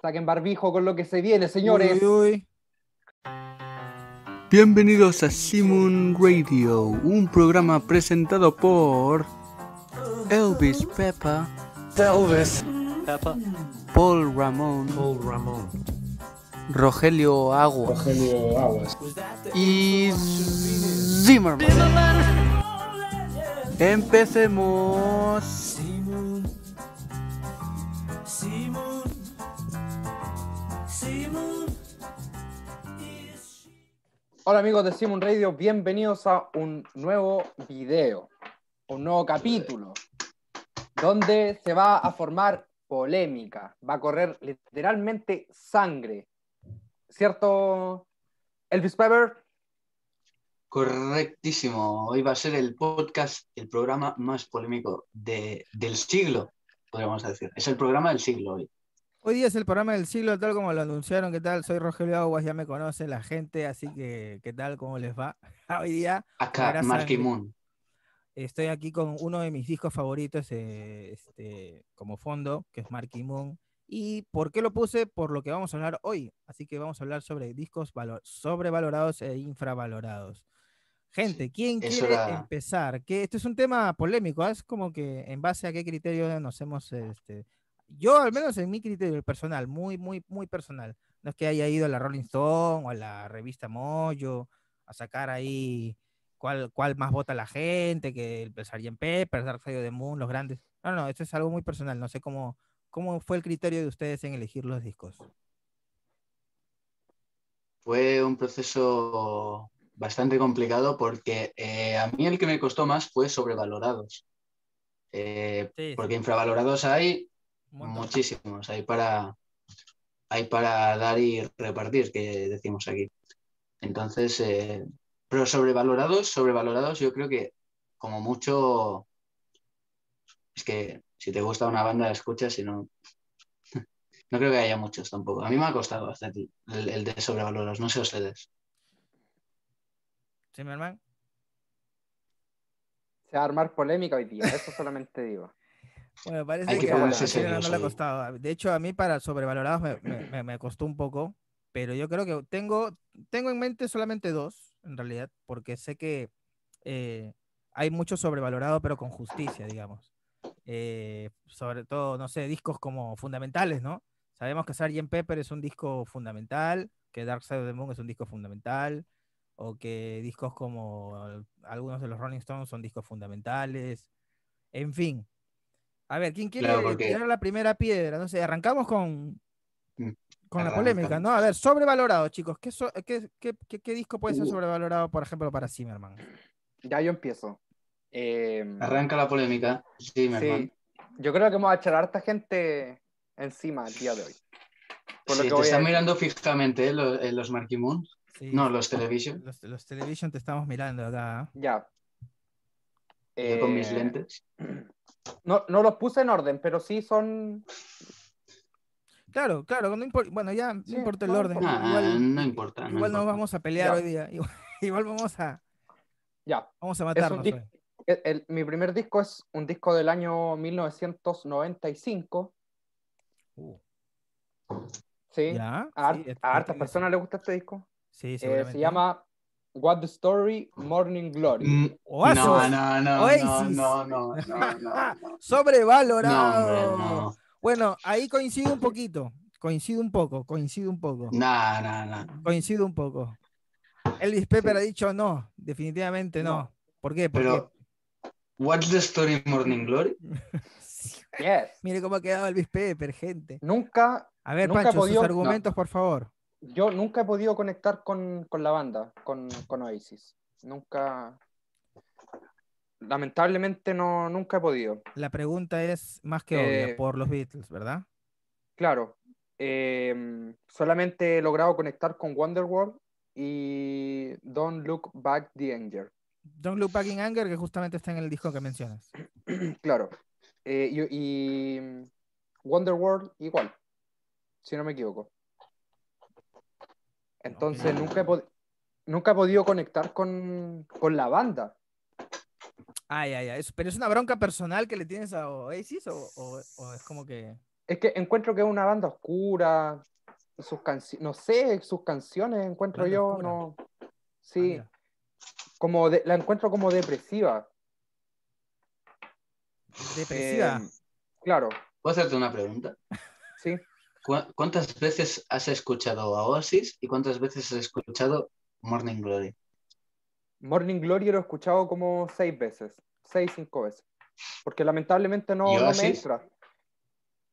saquen barbijo con lo que se viene, señores. Uy, uy. Bienvenidos a Simon Radio, un programa presentado por Elvis Peppa, Elvis. Peppa. Paul Ramón, Paul Ramón. Rogelio Agua Rogelio Aguas. y Zimmerman. Empecemos. Hola amigos de Simon Radio, bienvenidos a un nuevo video, un nuevo capítulo, donde se va a formar polémica, va a correr literalmente sangre. ¿Cierto, Elvis Pepper? Correctísimo. Hoy va a ser el podcast, el programa más polémico de- del siglo, podríamos decir. Es el programa del siglo hoy. Hoy día es el programa del siglo, tal como lo anunciaron. ¿Qué tal? Soy Rogelio Aguas, ya me conoce la gente, así que ¿qué tal? ¿Cómo les va? Hoy día Acá, Marky. Moon. estoy aquí con uno de mis discos favoritos eh, este, como fondo, que es Marky Moon. ¿Y por qué lo puse? Por lo que vamos a hablar hoy. Así que vamos a hablar sobre discos valo- sobrevalorados e infravalorados. Gente, ¿quién eso quiere era- empezar? Que este es un tema polémico, ¿ah? es como que en base a qué criterio nos hemos, este, yo al menos en mi criterio personal, muy, muy, muy personal. No es que haya ido a la Rolling Stone o a la revista Mojo a sacar ahí cuál, cuál más vota la gente, que el Sgt. Pepper, Dark Side of the Moon, los grandes. No, no, esto es algo muy personal. No sé cómo, cómo fue el criterio de ustedes en elegir los discos. Fue un proceso bastante complicado porque eh, a mí el que me costó más fue sobrevalorados. Eh, Sí, sí, porque infravalorados hay. Muchísimos, hay para, hay para dar y repartir, que decimos aquí. Entonces, eh, pero sobrevalorados, sobrevalorados, yo creo que como mucho, es que si te gusta una banda, la escuchas, si no, no creo que haya muchos tampoco. A mí me ha costado bastante el, el de sobrevalorados, no sé ustedes. ¿Sí, mi hermano? Se va a armar polémica hoy día, eso solamente digo. Bueno, parece Hay que, que a Chile no le ha costado. De hecho, a mí para sobrevalorados me, me- me- costó un poco, pero yo creo que tengo, tengo en mente solamente dos, en realidad, porque sé que eh, hay mucho sobrevalorado, pero con justicia, digamos. Eh, sobre todo, no sé, discos como fundamentales, ¿no? Sabemos que Sgt. Pepper es un disco fundamental, que Dark Side of the Moon es un disco fundamental, o que discos como algunos de los Rolling Stones son discos fundamentales. En fin. A ver, ¿quién quiere Claro, porque- tirar la primera piedra? No sé, arrancamos con, con la polémica, ¿no? A ver, sobrevalorado, chicos. ¿Qué, so- qué- qué- qué- qué disco puede ser Uh. sobrevalorado, por ejemplo, para Zimmerman? Ya yo empiezo. Eh, Arranca la polémica. Sí, mi hermano. sí, yo creo que vamos a echar a harta gente encima el día de hoy. Por lo Sí, que te a están mirando fijamente ¿eh? los, eh, los Marky Moon. Sí, No, los Television. los, los Television te estamos mirando acá. Ya. Yo con mis Eh, lentes. No, no los puse en orden, pero sí son. Claro, claro, no bueno, ya no Sí, importa el no orden. importa. Ah, igual no importa. no igual nos importa. vamos a pelear Ya. hoy día. Igual, igual vamos a, Ya. vamos a matarnos dis- hoy. el- el- mi primer disco es un disco del año 1995. Uh, Sí. ¿Ya? A, sí, et- a hartas personas les gusta este disco. Sí, Eh, se llama What the Story Morning Glory. Mm, Oasis. No, no, no, Oasis. no, no, no, no, no, no. Sobrevalorado. No, hombre, no. Bueno, ahí coincido un poquito. Coincido un poco, coincido un poco. No, no, no. Coincido un poco. Elvis Pepper ha dicho no, definitivamente no. ¿Por qué? Pero, What's the story Morning Glory? Yes. mire cómo ha quedado Elvis Pepper, gente. Nunca, A ver, Nunca Pancho, podido- sus no. argumentos, por favor. Yo nunca he podido conectar con, con la banda, con, con Oasis. Nunca. Lamentablemente no, nunca he podido. La pregunta es más que obvia, Eh, por los Beatles, ¿verdad? Claro. eh, solamente he logrado conectar con Wonderworld y Don't Look Back the Anger. Don't Look Back in Anger, que justamente está en el disco que mencionas. Claro. Eh, y, y Wonderworld igual, si no me equivoco. Entonces nunca, he nunca he podido conectar con, con la banda. Ay, ay, ay. ¿Pero es una bronca personal que le tienes a Oasis o, o- o es como que... Es que encuentro que es una banda oscura. Sus canciones, no sé, sus canciones encuentro Banda yo, oscura. no. Ah, Sí, mira. como de- la encuentro como depresiva. Depresiva. Eh, claro, ¿Puedo hacerte una pregunta? sí. ¿Cu- ¿Cuántas veces has escuchado a Oasis y cuántas veces has escuchado Morning Glory? Morning Glory lo he escuchado como seis veces, seis, cinco veces. Porque lamentablemente no, ¿Y no me Oasis? entra.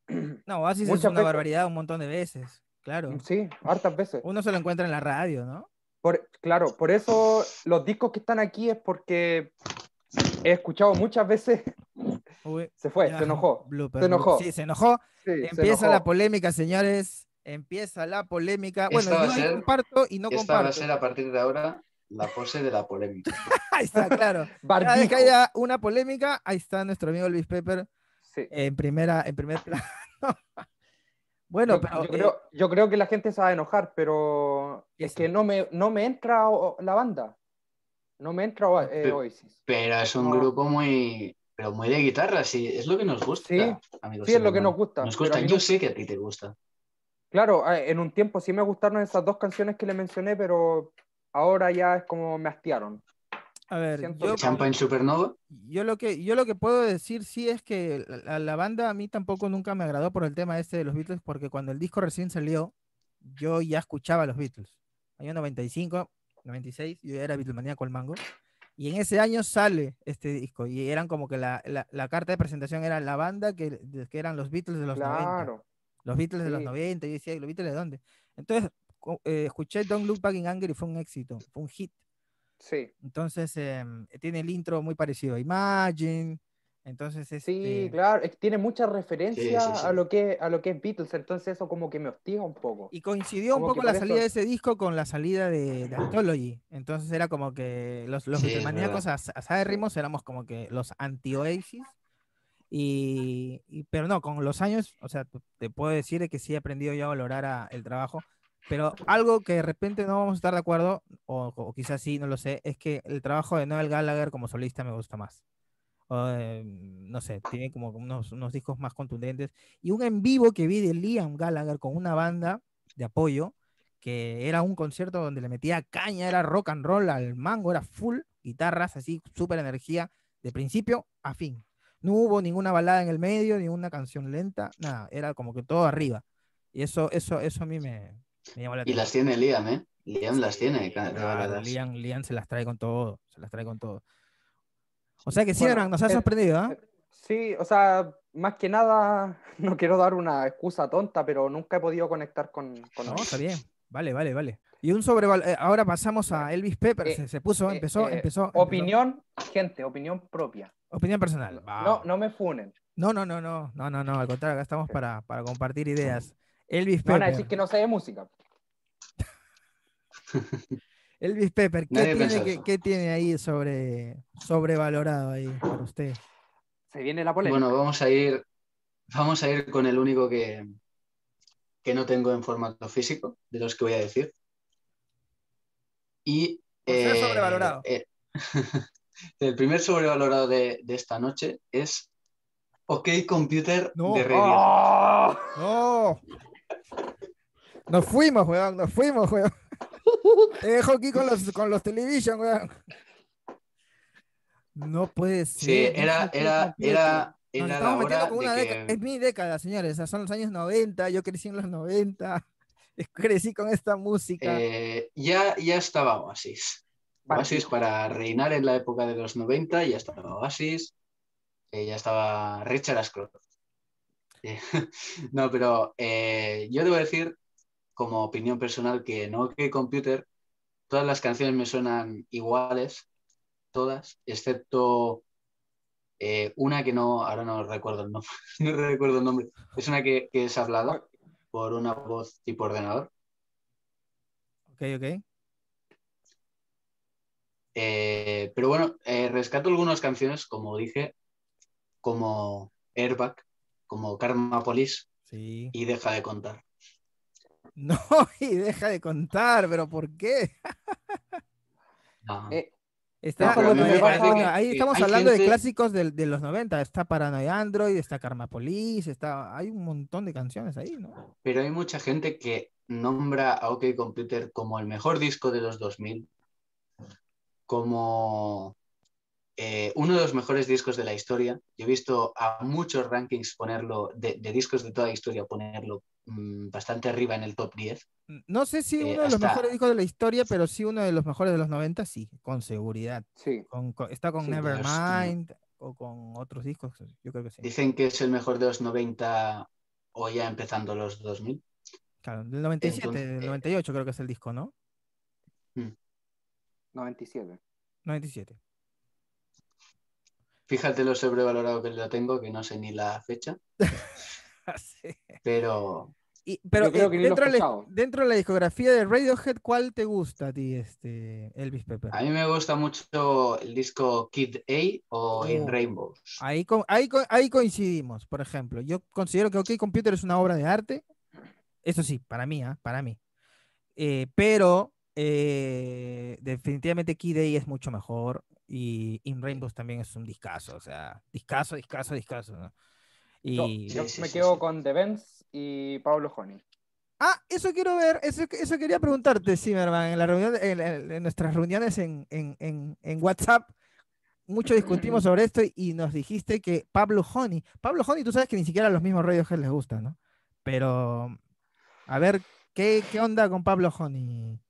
No, Oasis es muchas una veces- barbaridad un montón de veces. Claro. Sí, hartas veces. Uno se lo encuentra en la radio, ¿no? Por- claro, por eso los discos que están aquí es porque he escuchado muchas veces. Uy, Se fue, ya, se enojó. blooper, Se enojó. Sí, se enojó. Sí, se Empieza enojó. la polémica, señores. Empieza la polémica. Bueno, yo ser- comparto y no Esta comparto. va a ser a partir de ahora la pose de la polémica. Ahí está, claro. Cada vez que haya una polémica, ahí está nuestro amigo Luis Pepper Sí. en primera, en primer plano. bueno, Yo, pero yo eh, creo, yo creo que la gente se va a enojar, pero es que no me, no me entra la banda. No me entra eh, Pero- Oasis. Pero es un No. grupo muy, pero muy de guitarra, sí, es lo que nos gusta. Sí, amigos sí, es lo que nos gusta, Nos gusta, yo no- sé que a ti te gusta. Claro, en un tiempo sí me gustaron esas dos canciones que le mencioné, pero ahora ya es como me hastiaron. a ver, siento yo, Champagne Supernova, yo lo que yo lo que puedo decir sí es que la, la banda a mí tampoco nunca me agradó por el tema este de los Beatles, porque cuando el disco recién salió, yo ya escuchaba a los Beatles. Año 95, 96, yo ya era Beatlemaníaco al mango. Y en ese año sale este disco. Y eran como que la, la- la carta de presentación era la banda que, que eran los Beatles de los 90. Claro. Los Beatles de los Sí. 90. Y yo decía, ¿y los Beatles de dónde? Entonces, eh, escuché Don't Look Back in Anger y fue un éxito, fue un hit. Sí, Entonces, em, tiene el intro muy parecido a Imagine. Entonces, sí, este, claro. Es que tiene muchas referencias Sí, sí, sí. a lo que a lo que es Beatles, entonces eso como que me hostiga un poco. Y coincidió un Como poco que la salida eso- de ese disco con la salida de, de Anthology. Entonces era como que los, los Sí, as- asádrimos éramos como que los anti-Oasis. Y, y- pero no, con los años, o sea, te- puedo decir de que sí he aprendido yo a valorar a- el trabajo. Pero algo que de repente no vamos a estar de acuerdo, o, o quizás sí, no lo sé, es que el trabajo de Noel Gallagher como solista me gusta más. Eh, no sé, tiene como unos, unos discos más contundentes. Y un en vivo que vi de Liam Gallagher con una banda de apoyo, que era un concierto donde le metía caña, era rock and roll al mango, era full guitarras, así, súper energía, de principio a fin. No hubo ninguna balada en el medio, ni una canción lenta, nada, era como que todo arriba. Y eso, eso, eso a mí me, me llamó la y las atención. tiene Liam, ¿eh? Liam las tiene, Claro. Liam, Liam se las trae con todo, se las trae con todo. O sea que sí, Bueno, nos ha eh, sorprendido, ¿ah? Sí, o sea, más que nada, no quiero dar una excusa tonta, pero nunca he podido conectar con, con No, está bien. Vale, vale, vale. Y un sobreval eh, ahora pasamos a Elvis Pepper, Eh, se, se puso, eh, empezó, eh, empezó, empezó. Opinión, gente, opinión propia. Opinión personal. No, no me funen. No, no, no, no, no, no, no, al contrario, acá estamos para, para compartir ideas. Elvis Me van a Pepper. decir que no sé de música. Elvis Pepper, ¿qué Nadie tiene, qué ahí sobre sobrevalorado ahí para usted? Se viene la polémica. Bueno, vamos a ir, vamos a ir con el único que, que no tengo en formato físico, de los que voy a decir. Y eh, sobrevalorado. eh, el primer sobrevalorado de, de esta noche es OK Computer No. de Radio. ¡Oh! ¡No! Nos fuimos, weón, nos fuimos, weón. Te dejo aquí con los, con los television, weón. No puede ser. Sí, era, que era, era, Nos era la estamos metiendo con una que- década. Es mi década, señores. o sea, son los años 90. Yo crecí en los 90. Crecí con esta música. eh, ya, ya estaba Oasis. Oasis para reinar en la época de los 90, ya estaba Oasis, eh, ya estaba Richard Ashcroft. Eh, no, pero eh, yo debo decir, como opinión personal, que en OK Computer todas las canciones me suenan iguales, todas, excepto eh, una que no, ahora no recuerdo el nombre, no recuerdo el nombre, es una que, que es hablada por una voz tipo ordenador. Ok, ok. Eh, pero bueno, eh, rescato algunas canciones, como dije, como Airbag, como Karma Police Sí. y Deja de contar. No, y deja de contar, pero ¿por qué? No, Eh, Está, bueno, ahí- estamos hay hablando de clásicos del- de, los 90. Está Paranoia Android, está Karma Police, está, hay un montón de canciones ahí, ¿no? Pero hay mucha gente que nombra a OK Computer como el mejor disco de los 2000, como eh, uno de los mejores discos de la historia. Yo he visto a muchos rankings ponerlo, de, de discos de toda la historia, ponerlo mm, bastante arriba en el top 10. No sé si Eh, uno de los hasta- mejores discos de la historia, pero sí uno de los mejores de los 90, sí, con seguridad. Sí. Con- con- está con Sí, Nevermind o con otros discos, yo creo que sí. Dicen que es el mejor de los 90 o ya empezando los 2000. Claro, del 97, Entonces, del eh, 98 creo que es el disco, ¿no? 97. 97. Fíjate lo sobrevalorado que lo tengo, que no sé ni la fecha, Sí. pero Y- pero creo eh, que he dentro, de la, dentro de la discografía de Radiohead, ¿cuál te gusta a ti, este, Elvis Pepper? a mí me gusta mucho el disco Kid A o In Oh. Rainbows. Ahí, ahí, ahí coincidimos, por ejemplo. Yo considero que OK Computer es una obra de arte. Eso sí, para mí, ¿ah? Para mí. Eh, pero eh, definitivamente Kid A es mucho mejor. Y In Rainbows también es un discazo. O sea, discazo, discazo, discazo. ¿no? Yo, Y... yo Sí, me sí, quedo con The Benz y Pablo Honey. Ah, eso quiero ver, eso, eso quería preguntarte, Zimmerman, en, la reunión, en, nuestras reuniones en, en- WhatsApp, mucho discutimos sobre esto y nos dijiste que Pablo Honey, Pablo Honey, tú sabes que ni siquiera a los mismos Radiohead les gusta, ¿no? Pero, a ver, ¿qué, qué onda con Pablo Honey?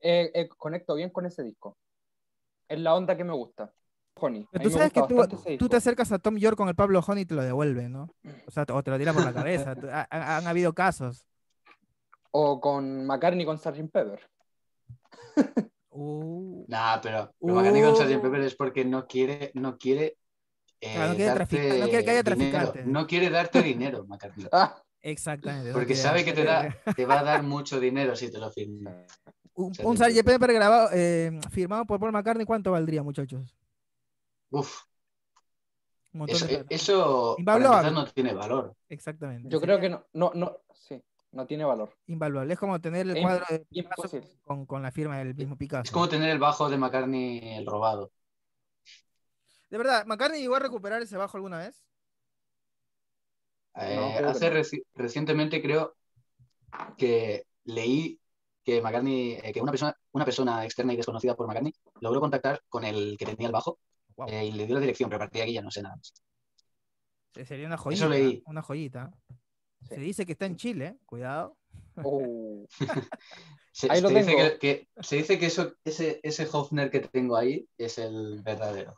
Eh, eh, conecto bien con ese disco. Es la onda que me gusta. Honey. Pero tú sabes que tú, te acercas a Tom York con el Pablo Honey y te lo devuelve, ¿no? O sea, o te lo tira por la cabeza. han habido casos. O con McCartney con Sgt. Pepper. Uh, Nah, pero, pero McCartney con Sgt. Pepper es porque no quiere, no quiere, eh, no quiere darte trafica- no quiere que haya dinero. traficantes. No quiere darte dinero, McCartney. Ah, exactamente. Porque sabe que te, da, te va a dar mucho dinero si te lo firma. Un, un Sgt. Pepper grabado, eh, firmado por Paul McCartney, ¿cuánto valdría, muchachos? Uf, Un montón eso, de plata. eso para Invaluable. empezar no tiene valor. Exactamente. yo creo que no, no, no, sí, no tiene valor. Invaluable. Es como tener el Es cuadro de Picasso con, con la firma del mismo Picasso. Es como tener el bajo de McCartney el robado. De verdad, ¿McCartney llegó a recuperar ese bajo alguna vez? Eh, No, creo que hace reci- recientemente creo que leí que McCartney, eh, que una persona, una persona externa y desconocida por McCartney logró contactar con el que tenía el bajo Eh, y le dio la dirección, pero a partir de aquí ya no sé nada más. Se- Sería una joyita. leí. Una joyita. Sí. Se dice que está en Chile, ¿eh? cuidado. Oh, Se, Ahí lo se dice, que, que- se dice que eso, ese, ese Hofner que tengo ahí es el verdadero.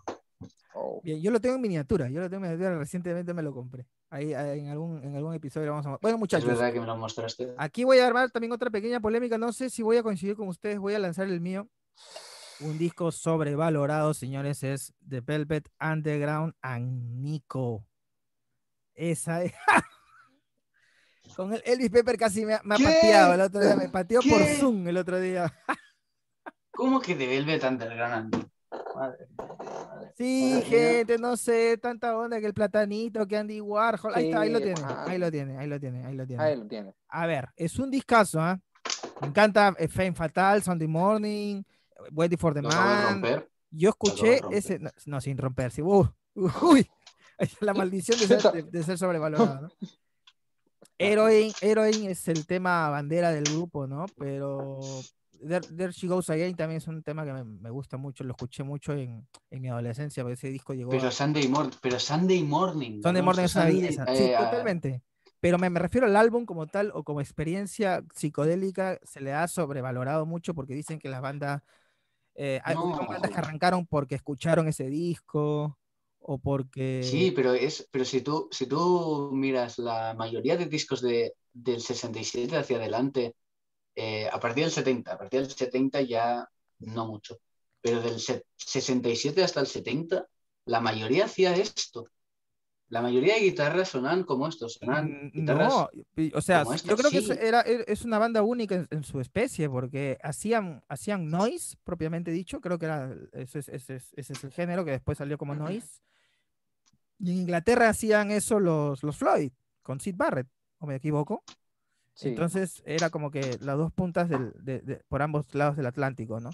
oh. Bien, yo lo tengo en miniatura. Yo lo tengo en miniatura. Recientemente me lo compré. Ahí en algún, en algún episodio lo vamos a. Bueno, Es muchachos. verdad que me lo mostraste. Aquí voy a armar también otra pequeña polémica. No sé si voy a coincidir con ustedes. Voy a lanzar el mío. Un disco sobrevalorado, señores, es The Velvet Underground and Nico. Esa es. Con el Elvis Pepper casi me ha, me ha pateado el otro día. Me pateó por. Zoom el otro día. ¿Cómo que de Velvet Underground? Madre mía, madre. Sí, Madre mía. gente, no sé, tanta onda que el platanito, que Andy Warhol. Ahí está, ahí lo Sí, tiene, ah. ahí lo tiene, ahí lo tiene, ahí lo tiene. Ahí lo tiene. A ver, es un discazo, ¿ah? Me encanta eh, Fame Fatal, Sunday Morning, Waiting for the Lo Man. romper. Yo escuché ese, no, no, sin romper, sí, uh, uy, la maldición de ser, de, de ser sobrevalorado, ¿no? Heroin, Heroin es el tema bandera del grupo, ¿no? Pero There, There She Goes Again también es un tema que me, me gusta mucho, lo escuché mucho en, en mi adolescencia, porque ese disco llegó Pero a... Sunday, Morning pero Sunday Morning. Sunday ¿no? Morning es una belleza, eh, sí, ah, totalmente. Pero me, me refiero al álbum como tal o como experiencia psicodélica, se le ha sobrevalorado mucho porque dicen que las bandas, eh, hay No. bandas que arrancaron porque escucharon ese disco o porque... Sí, pero es, pero si tú, si tú miras la mayoría de discos de, del 67 hacia adelante, eh, a partir del 70, a partir del 70 ya no mucho, pero del se- 67 hasta el 70, la mayoría hacía esto. La mayoría de guitarras sonaban como esto, sonaban Mm, guitarras No, o sea, como yo creo que era, e- es una banda única en, en su especie, porque hacían, hacían noise, propiamente dicho, creo que era, ese es, ese es- ese es el género que después salió como noise. Y en Inglaterra hacían eso los, los Floyd, con Sid Barrett, o me equivoco. Sí. Entonces era como que las dos puntas del- de- de- por ambos lados del Atlántico, ¿no?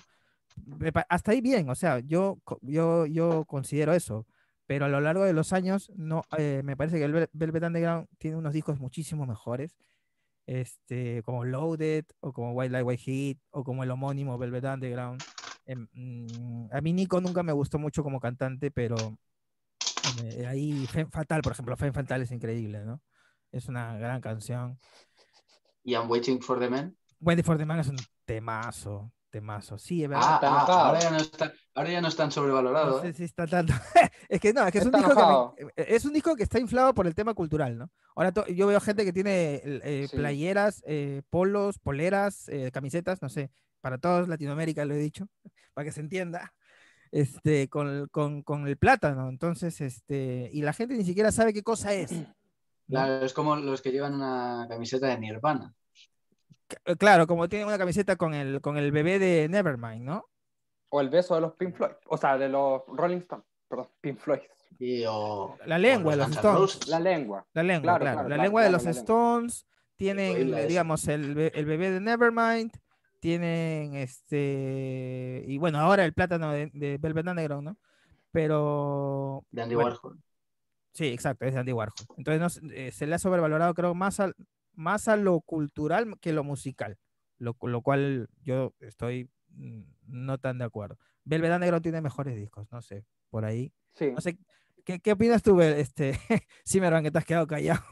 hasta ahí bien, o sea, yo, yo, yo considero eso, pero a lo largo de los años no, eh, me parece que el Vel- Velvet Underground tiene unos discos muchísimo mejores, este, como Loaded, o como White Light White Heat, o como el homónimo Velvet Underground. Mm, a mí Nico nunca me gustó mucho como cantante, pero eh, ahí Femme Fatal, por ejemplo, Femme Fatal es increíble, ¿no? Es una gran canción. Y I'm Waiting for the Man. Wendy for the Man es un temazo, temazo. Sí, es verdad. Ah, está ah, enojado. ahora, ya no está, ahora ya no es tan sobrevalorado. No sé ¿eh? si está tanto. es que no, es que es un, Está disco que me- enojado. eh, es un disco que está inflado por el tema cultural, ¿no? Ahora to- yo veo gente que tiene eh, Sí. playeras, eh, polos, poleras, eh, camisetas, no sé, para todos Latinoamérica lo he dicho, para que se entienda, este, con, con- con el plátano. Entonces, este, y la gente ni siquiera sabe qué cosa es. Claro, es como los que llevan una camiseta de Nirvana. Eh, Claro, como tiene una camiseta con el, con el bebé de Nevermind, ¿no? O el beso de los Pink Floyd. O sea, de los Rolling Stones. Perdón, Pink Floyd. Y, o, La lengua de los Stones. La lengua. La lengua, Claro, claro. claro, la claro, lengua de los. Stones, tienen, digamos, el, el bebé de Nevermind, tienen este. Y bueno, ahora el plátano de, de Velvet Underground, ¿no? Pero. De Andy bueno, Warhol. Sí, exacto, es de Andy Warhol. Entonces no eh, se le ha sobrevalorado, creo, más, al, más a lo cultural que lo musical. Lo, lo cual yo estoy mm, no tan de acuerdo. Velvet Underground tiene mejores discos, no sé, por ahí. Sí. No sé, ¿qué, qué opinas tú, este, Zimmerman, que te has quedado callado?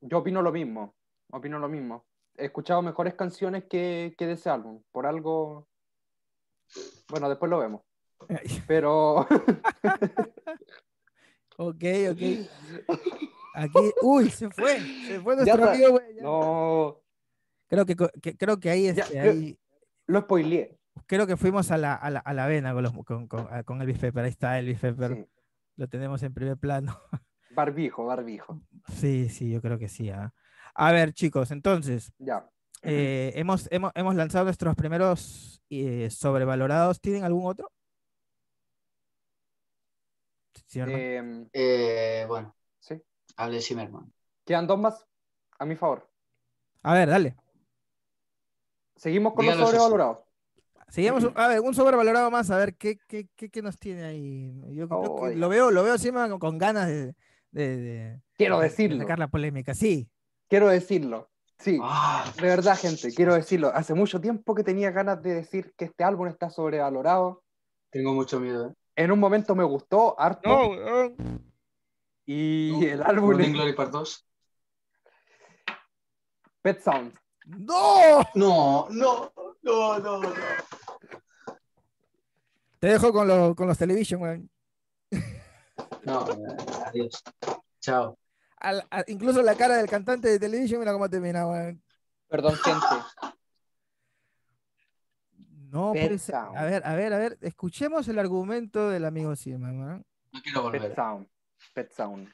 Yo opino lo mismo. Opino lo mismo. He escuchado mejores canciones que, que de ese álbum. Por algo. Bueno, después lo vemos. Pero. Ok, ok. Aquí, uy, se fue, se fue nuestro amigo. güey, no. Creo que, creo que ahí, Ya, este, ahí- Lo spoileé. creo que fuimos a la, a la, a la vena con, los, con, con, ah, con Elvis Pepper. Ahí está Elvis Pepper, Sí. lo tenemos en primer plano. Barbijo, barbijo. Sí, sí, yo creo que sí. ah. A ver, chicos, entonces, Ya. eh, hemos, hemos, hemos lanzado nuestros primeros eh, sobrevalorados. ¿Tienen algún otro? Sí. Em, Eh, bueno, sí. Hable Zimmerman. Quedan dos más. A mi favor. a ver, dale. Seguimos con los sobrevalorados. Seguimos, a ver, un sobrevalorado más, a ver qué, qué, qué, qué nos tiene ahí. Yo creo que lo veo, lo veo encima con, con ganas de, de- de- Quiero de decirlo. sacar la polémica. Sí, Quiero decirlo. Sí. Ah, De verdad, gente, quiero decirlo. Hace mucho tiempo que tenía ganas de decir que este álbum está sobrevalorado. tengo mucho miedo. ¿eh? En un momento me gustó harto. Y el álbum Morning es Glory Part 2. Pet Sound. ¡No! No, no, no, no, no. Te dejo con, los con los television, weón. No, adiós. Chao. Al- a- incluso la cara del cantante de television, mira cómo termina, weón. Perdón, gente. No, Pet ser. A ver, a ver, a ver. Escuchemos el argumento del amigo Zimmerman. weón. No quiero Pet volver. Sound. Pet Sound.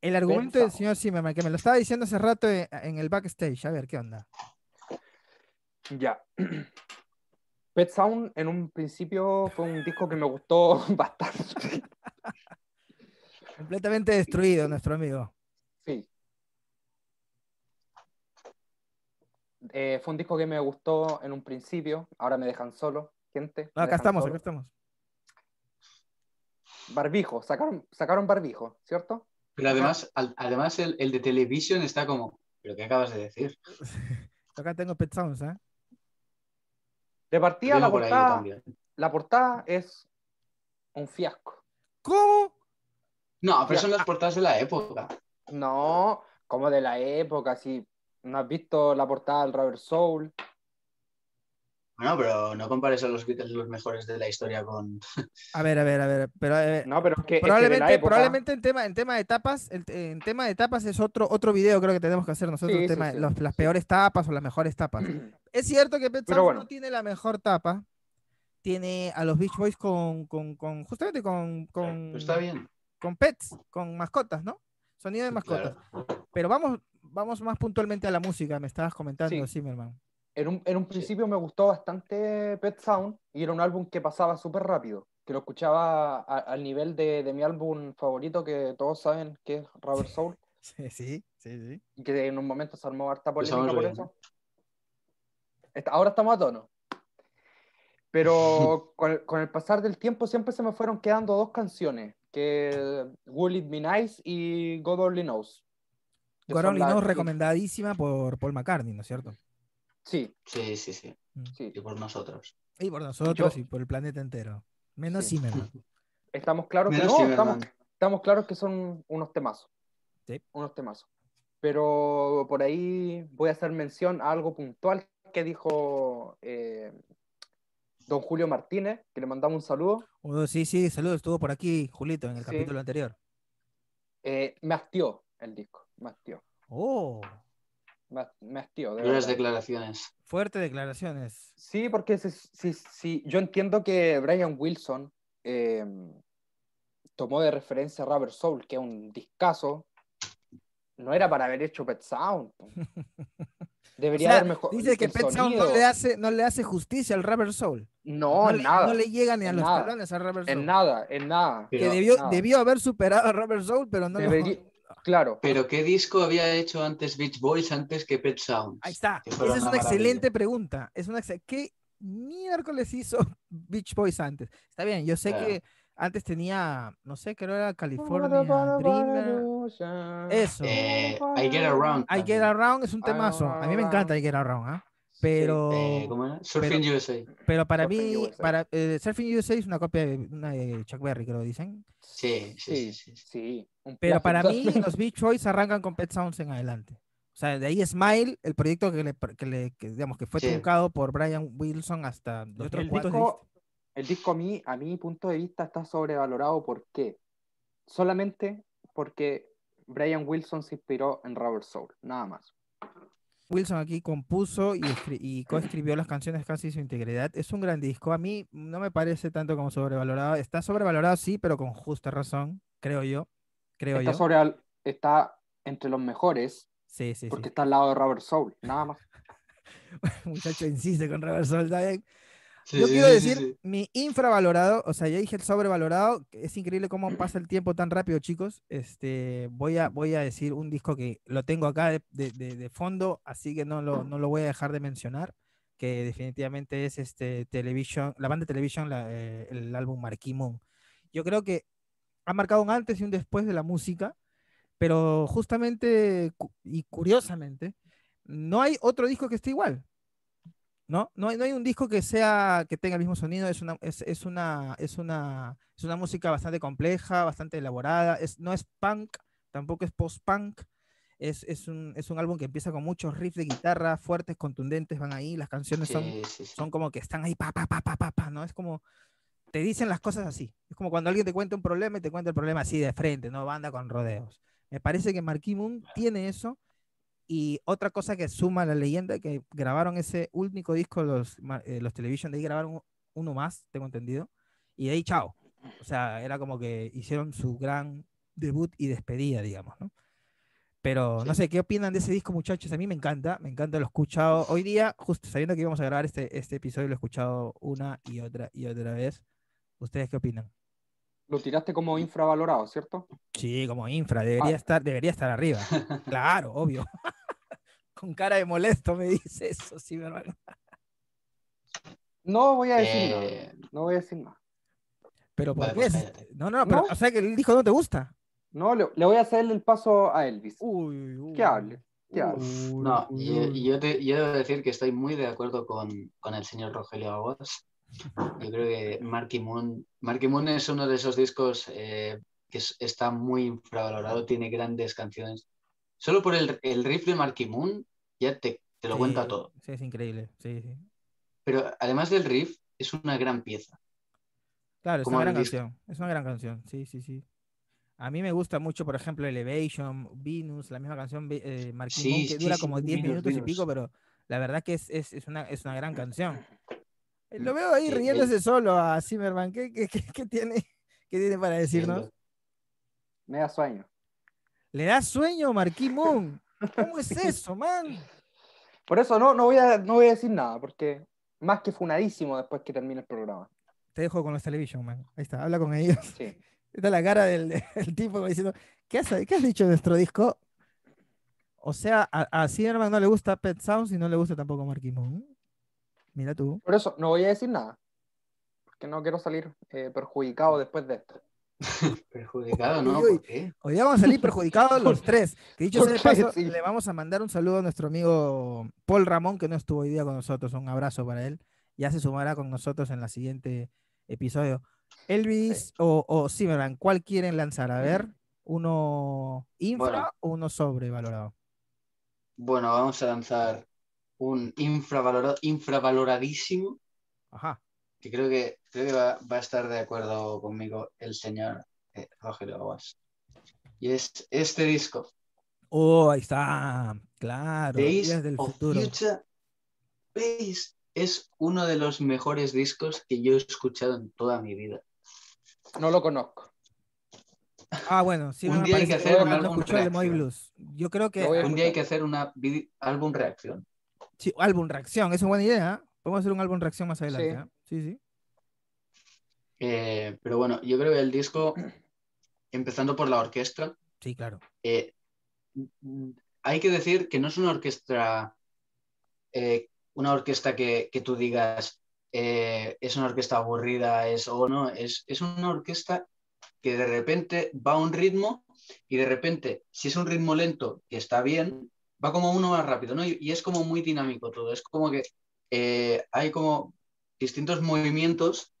El argumento del señor Zimmerman, que me lo estaba diciendo hace rato en, en el backstage. A ver, ¿qué onda? Ya. Pet Sound en un principio fue un disco que me gustó bastante. Completamente destruido nuestro amigo. Sí. Eh, fue un disco que me gustó en un principio. Ahora me dejan solo, gente. No, acá estamos, solo. acá estamos. Barbijo, sacaron, sacaron barbijo, ¿cierto? Pero además, al- además el, el de Television está como. ¿Pero qué acabas de decir? Acá tengo Pet Sounds, ¿eh? De partida, la portada, también. la portada es un fiasco. ¿Cómo? No, pero son las portadas de la época. No, como de la época, si no has visto la portada del Rubber Soul. Bueno, pero no compares a los Beatles los mejores de la historia con. A ver, a ver, a ver. Pero eh, No, pero es que, es que probablemente, época. probablemente en tema, en tema de tapas, el- en tema de tapas es otro, otro video creo que tenemos que hacer nosotros, Sí, sí, tema, sí, los- las sí. peores tapas o las mejores tapas. Es cierto que Pet bueno. no tiene la mejor tapa. Tiene a los Beach Boys con, con, con justamente con, con, Pero está bien. con pets, con mascotas, ¿no? Sonido de mascotas. Claro. Pero vamos, vamos más puntualmente a la música, me estabas comentando, Sí. Zimmerman. En un, en un principio me gustó bastante Pet Sound y era un álbum que pasaba súper rápido, que lo escuchaba a- al nivel de, de mi álbum favorito que todos saben que es Rubber Soul Sí, sí, sí, sí. y que en un momento se armó harta polémica por bien, eso. Está- ahora estamos a tono. Pero con el, con el pasar del tiempo siempre se me fueron quedando dos canciones, que Will It Be Nice y God Only Knows. God Only Knows recomendadísima por Paul McCartney, ¿no es cierto? Sí, Sí, sí, sí. sí. Y por nosotros. Y por nosotros Yo- y por el planeta entero. Menos Sí. Zimmerman. Estamos claros que Menos no, Zimmerman. estamos, estamos claros que son unos temazos. Sí. Unos temazos. Pero por ahí voy a hacer mención a algo puntual que dijo eh, don Julio Martínez, que le mandamos un saludo. Oh, sí, sí, saludos, estuvo por aquí Julito en el Sí. capítulo anterior. Eh, me hastió el disco, me hastió. Oh, Me, me hastió, de Duras declaraciones. fuertes declaraciones. Sí, porque si, si- si- yo entiendo que Brian Wilson eh, tomó de referencia a Rubber Soul, que es un discazo, no era para haber hecho Pet Sound. Debería O sea, haber mejor. Dice que Pet Sound no sonido. le, hace, no le hace justicia al Rubber Soul. No, no, en le, nada. no le llega ni a en los nada, talones al Rubber Soul. En nada, en nada. Que Pero- debió, nada. debió haber superado a Rubber Soul, pero no lo- Debería- Claro. Pero ¿qué disco había hecho antes Beach Boys antes que Pet Sounds? Ahí está. Que Esa es una excelente pregunta. Es una ex- ¿Qué miércoles hizo Beach Boys antes? Está bien, yo sé Claro. que antes tenía, no sé, creo era California Dreamer. Eso. Eh, I Get Around. I Get también. Around es un temazo. A mí me encanta I Get Around, ¿ah? Pero, Eh, ¿Cómo era? Surfing USA. pero para Surfing mí, USA. para, eh, Surfing USA es una copia de, una de Chuck Berry, creo dicen. Sí, sí, sí. Sí, sí, Pero para mí, los Beach Boys arrancan con Pet Sounds en adelante. O sea, de ahí Smile, el proyecto que le, que le- que, digamos, que fue Sí. truncado por Brian Wilson hasta el 2004. disco, el disco a mí, a mi punto de vista, está sobrevalorado. ¿Por qué? Solamente porque Brian Wilson se inspiró en Rubber Soul, nada más. Wilson aquí compuso y, y coescribió las canciones casi su integridad. Es un gran disco. A mí no me parece tanto como sobrevalorado. Está sobrevalorado, sí, pero con justa razón, creo yo. Creo Está, yo. sobre, está entre los mejores Sí, sí, porque sí. está al lado de Rubber Soul, nada más. Muchacho insiste con Robert Soul, bien. Sí, Yo sí, quiero sí, decir, sí. mi infravalorado, o sea, ya dije el sobrevalorado, es increíble cómo pasa el tiempo tan rápido, chicos. Este, voy a, voy a decir un disco que lo tengo acá de, de- de- de fondo, así que no lo, no lo voy a dejar de mencionar, que definitivamente es este Television, la banda Television, la, eh, el álbum Marquee Moon. Yo creo que ha marcado un antes y un después de la música, pero justamente y curiosamente, no hay otro disco que esté igual. ¿No? No hay, no hay un disco que sea, que tenga el mismo sonido, es una, es, es una, es una, es una música bastante compleja, bastante elaborada, es, no es punk, tampoco es post-punk, es, es, un, es un álbum que empieza con muchos riffs de guitarra fuertes, contundentes, van ahí, las canciones son, Sí, sí, sí. son como que están ahí, pa, pa, pa, pa, pa, pa, ¿no? Es como, te dicen las cosas así, es como cuando alguien te cuenta un problema y te cuenta el problema así de frente, no banda con rodeos. Me parece que Marquee Moon tiene eso, y otra cosa que suma la leyenda, que grabaron ese único disco, los, eh, los Television, de ahí grabaron uno más, tengo entendido, y de ahí chao. O sea, era como que hicieron su gran debut y despedida, digamos, ¿no? Pero no Sí. sé, ¿qué opinan de ese disco, muchachos? A mí me encanta, me encanta, lo he escuchado hoy día, justo sabiendo que íbamos a grabar este, este episodio, lo he escuchado una y otra y otra vez. ¿Ustedes qué opinan? Lo tiraste como infravalorado, ¿cierto? Sí, como infra, debería, Ah. estar, debería estar arriba. Claro, obvio. Con cara de molesto me dice eso, sí, hermano. No voy a decir nada. Eh, No voy a decir nada. Pero ¿por Vale, qué? pues. No, no, pero, ¿No? o sea que el disco no te gusta. No, le, le voy a hacer el paso a Elvis. Uy, uy. Que hable. Que hable. Uy, No, y yo, te, yo debo decir que estoy muy de acuerdo con, con el señor Rogelio Aguas. Yo creo que Marky Moon, Marky Moon es uno de esos discos eh, que es- está muy infravalorado, tiene grandes canciones. Solo por el, el riff de Marky Moon ya te, te lo Sí, cuenta todo. Sí, es increíble. Sí, sí. Pero además del riff, es una gran pieza. Claro, es una gran disco. canción. Es una gran canción. Sí, sí, sí. A mí me gusta mucho, por ejemplo, Elevation, Venus, la misma canción, eh, Sí, Moon, que dura como 10 Venus, minutos y pico, pero la verdad que es, es, es una, es una gran canción. Eh, Lo veo ahí Sí, riéndose solo a Zimmerman. ¿Qué, qué, qué- qué tiene, qué tiene para decirnos? Me da sueño. Le da sueño, Marquee Moon. ¿Cómo es eso, man? Por eso no, no, voy a, no voy a decir nada, porque más que funadísimo después que termine el programa. Te dejo con los television, man. Ahí está, habla con ellos. Sí. Está la cara del, del tipo diciendo, ¿qué has, ¿qué has dicho de nuestro disco? O sea, a, a Zimmerman no le gusta Pet Sounds y no le gusta tampoco Marquee Moon. Mira tú. Por eso no voy a decir nada. que no quiero salir eh, perjudicado después de esto. Perjudicado, ¿no? Uy, uy. ¿Por qué? Hoy día vamos a salir perjudicados los tres. Que dicho sea de ¿Por qué? paso, Sí. le vamos a mandar un saludo a nuestro amigo Paul Ramón, que no estuvo hoy día con nosotros. Un abrazo para él. Ya se sumará con nosotros en la siguiente episodio. Elvis o, o Zimmerman, ¿cuál quieren lanzar? A ver, ¿uno infra Bueno. o uno sobrevalorado? Bueno, vamos a lanzar un infravalorado, infravaloradísimo, Ajá. que creo que, creo que va, va a estar de acuerdo conmigo el señor eh, Rogelio Aguas. Y es este disco, Oh, ahí está. Claro. Days Días del of futuro. Future Bass. Es uno de los mejores discos que yo he escuchado en toda mi vida. No lo conozco. Ah, bueno, sí Un día hay que hacer un álbum reacción. Yo creo que Un día hay que hacer una vide- álbum reacción. Sí, álbum reacción, es una buena idea. ¿eh? Podemos hacer un álbum reacción más adelante. Sí. ¿eh? Sí, sí. Eh, pero bueno, yo creo que el disco, empezando por la orquesta, Sí, claro. eh, hay que decir que no es una orquesta, eh, una orquesta que, que tú digas eh, es una orquesta aburrida, es o no, es, es una orquesta que de repente va a un ritmo y de repente, si es un ritmo lento, que está bien, va como uno más rápido, ¿no? Y, es como muy dinámico todo, es como que eh, hay como distintos movimientos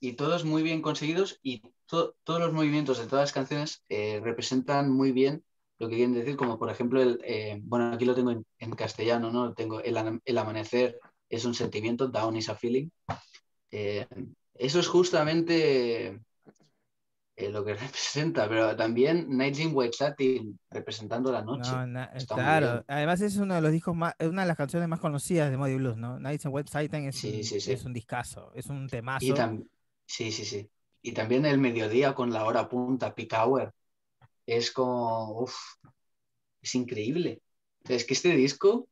y todos muy bien conseguidos y to- todos los movimientos de todas las canciones eh, representan muy bien lo que quieren decir, como por ejemplo, el, eh, bueno, aquí lo tengo en, castellano, ¿no? Tengo el, amanecer es un sentimiento, down is a feeling. Eso es justamente eh, lo que representa, pero también Nights in White Satin representando la noche. No, na- claro. Además es uno de los discos más, es una de las canciones más conocidas de Moody Blues, ¿no? Nights and Web Satan es, Sí, un, sí, sí. es un discazo, es un temazo. Y sí, sí, sí. Y también el mediodía con la hora punta, peak hour, es como, es increíble. Es que este disco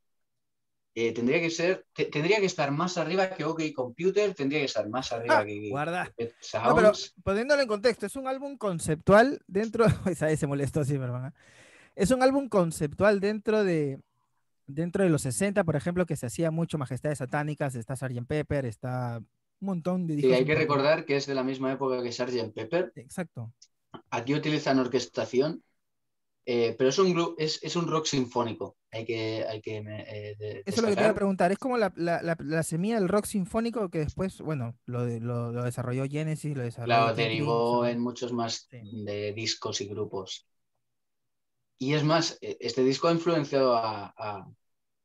eh, tendría que ser, te- tendría que estar más arriba que OK Computer, tendría que estar más arriba Ah, que, guarda. que No, pero poniéndolo en contexto, es un álbum conceptual dentro. Vez se molestó, sí, perdón. ¿eh? Es un álbum conceptual dentro de dentro de los 60, por ejemplo, que se hacía mucho Majestades Satánicas, está Sgt. Pepper, está un montón de Sí, hay que recordar que es de la misma época que Sgt. Pepper. Exacto. Aquí utilizan orquestación, eh, pero es un, es, es un rock sinfónico. Hay que, hay que eh, de- Eso es lo que te iba a preguntar. Es como la, la- la- la semilla del rock sinfónico que después, bueno, lo, lo, lo desarrolló Genesis, lo desarrolló. Claro, derivó en muchos más Sí. de discos y grupos. Y es más, e- este disco ha influenciado a, a-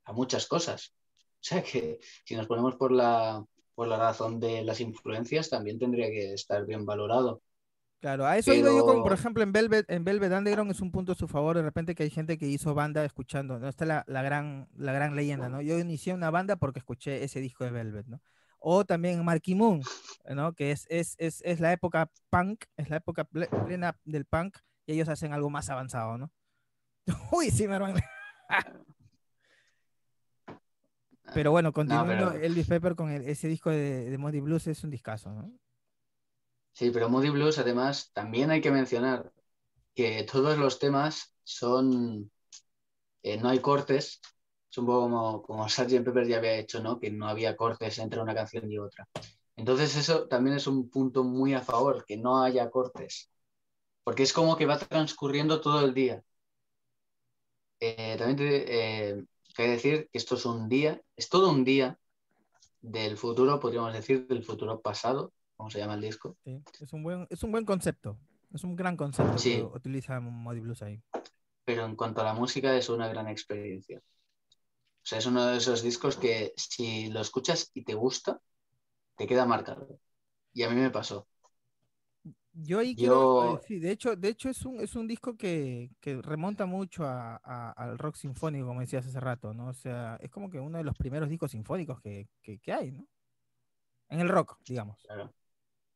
a muchas cosas. O sea que si nos ponemos por la, por la razón de las influencias, también tendría que estar bien valorado. Claro, a eso iba yo con, por Pero- ejemplo, en Velvet, en Velvet Underground es un punto a su favor, de repente que hay gente que hizo banda escuchando, ¿no? Esta es la, la gran, la gran leyenda, ¿no? Yo inicié una banda porque escuché ese disco de Velvet, ¿no? O también Marky Moon, ¿no? Que es, es, es, es la época punk, es la época ple- plena del punk, y ellos hacen algo más avanzado, ¿no? Uy, sí, me. Pero bueno, continuando, pero- Elvis Pepper con el- ese disco de, de Moody Blues es un discazo, ¿no? Sí, pero Moody Blues, además, también hay que mencionar que todos los temas son. eh, no hay cortes. Es un poco como, como Sgt. Pepper ya había hecho, ¿no? Que no había cortes entre una canción y otra. Entonces, eso también es un punto muy a favor, que no haya cortes. Porque es como que va transcurriendo todo el día. Eh, también te, eh, que decir que esto es un día, es todo un día del futuro, podríamos decir, del futuro pasado, como se llama el disco. Sí, es un buen, es un buen concepto. Es un gran concepto Sí. que utiliza Moody Blues ahí. pero en cuanto a la música es una gran experiencia. O sea, es uno de esos discos que si lo escuchas y te gusta, te queda marcado. Y a mí me pasó. Yo ahí quiero, Yo- eh, sí, de hecho, de hecho es un, es un disco que, que remonta mucho a- a- al rock sinfónico, como decías hace rato, ¿no? O sea, es como que uno de los primeros discos sinfónicos que, que, que hay, ¿no? En el rock, digamos. Claro.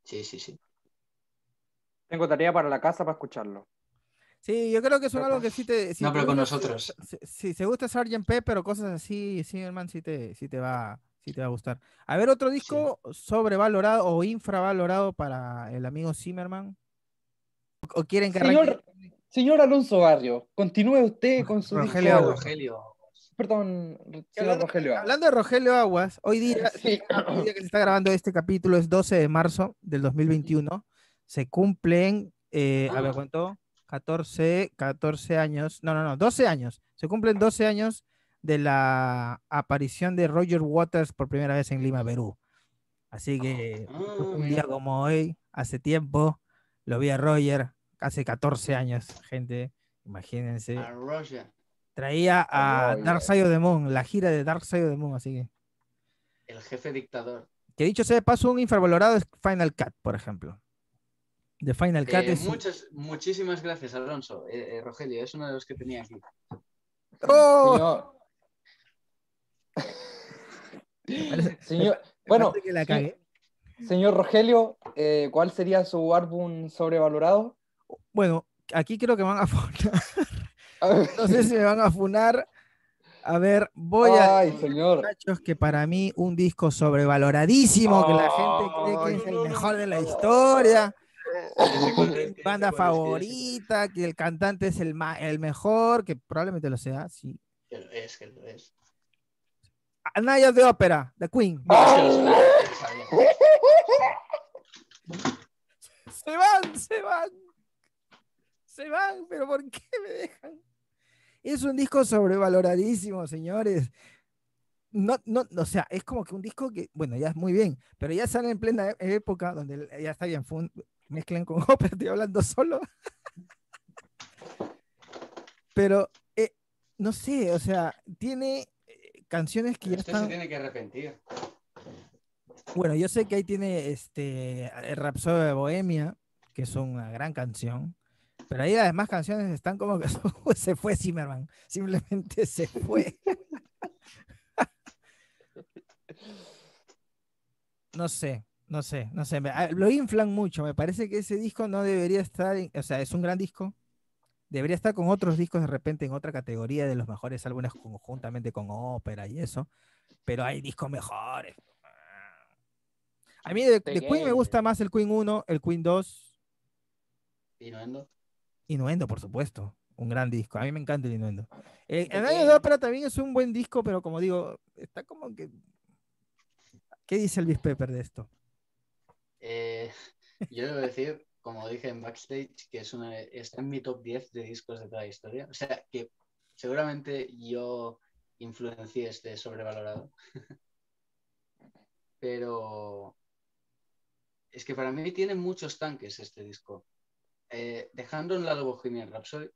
Sí, sí, sí. Tengo tarea para la casa para escucharlo. Sí, yo creo que es un Pero algo que sí te... si No, te pero con nosotros. Si, si- si te gusta Sgt. Pepper o cosas así, Zimmerman sí te, sí te va, sí te va a gustar. A ver, otro disco sobrevalorado o infravalorado para el amigo Zimmerman. ¿O quieren que arranque? Señor, señor Alonso Barrio, continúe usted con su Rogelio disco. Rogelio. Perdón, hablando- Rogelio. Hablando de Rogelio Aguas, hoy día, Sí. hoy día que se está grabando este capítulo es 12 de marzo del 2021. Se cumplen, eh, a ver. ¿cuánto? 14, 14 años. No, no, no, 12 años. Se cumplen 12 años de la aparición de Roger Waters por primera vez en Lima, Perú. Así que Ah, un día como hoy, hace tiempo, lo vi a Roger, hace 14 años, gente. Imagínense. A Roger, Traía a. Dark Side of the Moon, la gira de Dark Side of the Moon, así que. el jefe dictador. Que dicho sea de paso, un infravalorado es Final Cut, por ejemplo. De Final Cut Eh, es. muchas, muchísimas gracias, Alonso. Eh, eh, Rogelio, es uno de los que tenía aquí. ¡Oh! Señor, bueno, que la señor Rogelio, eh, ¿cuál sería su álbum sobrevalorado? Bueno, aquí creo que van a. No sé si me van a funar. A ver, voy a. Ay, señor. Muchachos, que para mí un disco sobrevaloradísimo, que la gente cree que es el mejor de la historia, mi banda favorita, que el cantante es el, ma- el mejor, que probablemente lo sea, sí. Que lo es, que lo es. A Night of the Opera, The Queen. Se van, se van. Se van, pero ¿por qué me dejan? Es un disco sobrevaloradísimo, señores. No, no, o sea, es como que un disco que, bueno, ya es muy bien, pero ya sale en plena e- época donde ya está bien, fue un- mezclen con ópera, estoy hablando solo. Pero, eh, no sé, o sea, tiene eh, canciones que ya Usted se están... tiene que arrepentir. Bueno, yo sé que ahí tiene este el Rhapsody de Bohemia, que es una gran canción, pero ahí las demás canciones están como que se fue Zimmerman, simplemente se fue. No sé, no sé, no sé, ah, lo inflan mucho, me parece que ese disco no debería estar, en- o sea, es un gran disco, debería estar con otros discos de repente en otra categoría de los mejores álbumes conjuntamente con ópera y eso, pero hay discos mejores. A mí de, de Queen me gusta más el Queen 1, el Queen 2, Innuendo. Innuendo, por supuesto. Un gran disco. A mí me encanta el Innuendo. Eh, el año de ópera también es un buen disco, pero como digo, está como que. ¿Qué dice Elvis Pepper de esto? Eh, yo debo decir, como dije en backstage, que es una, está en mi top 10 de discos de toda la historia. O sea, que seguramente yo influencié este sobrevalorado. Pero es que para mí tiene muchos tanques este disco. Eh, dejando a un lado Bohemian Rhapsody,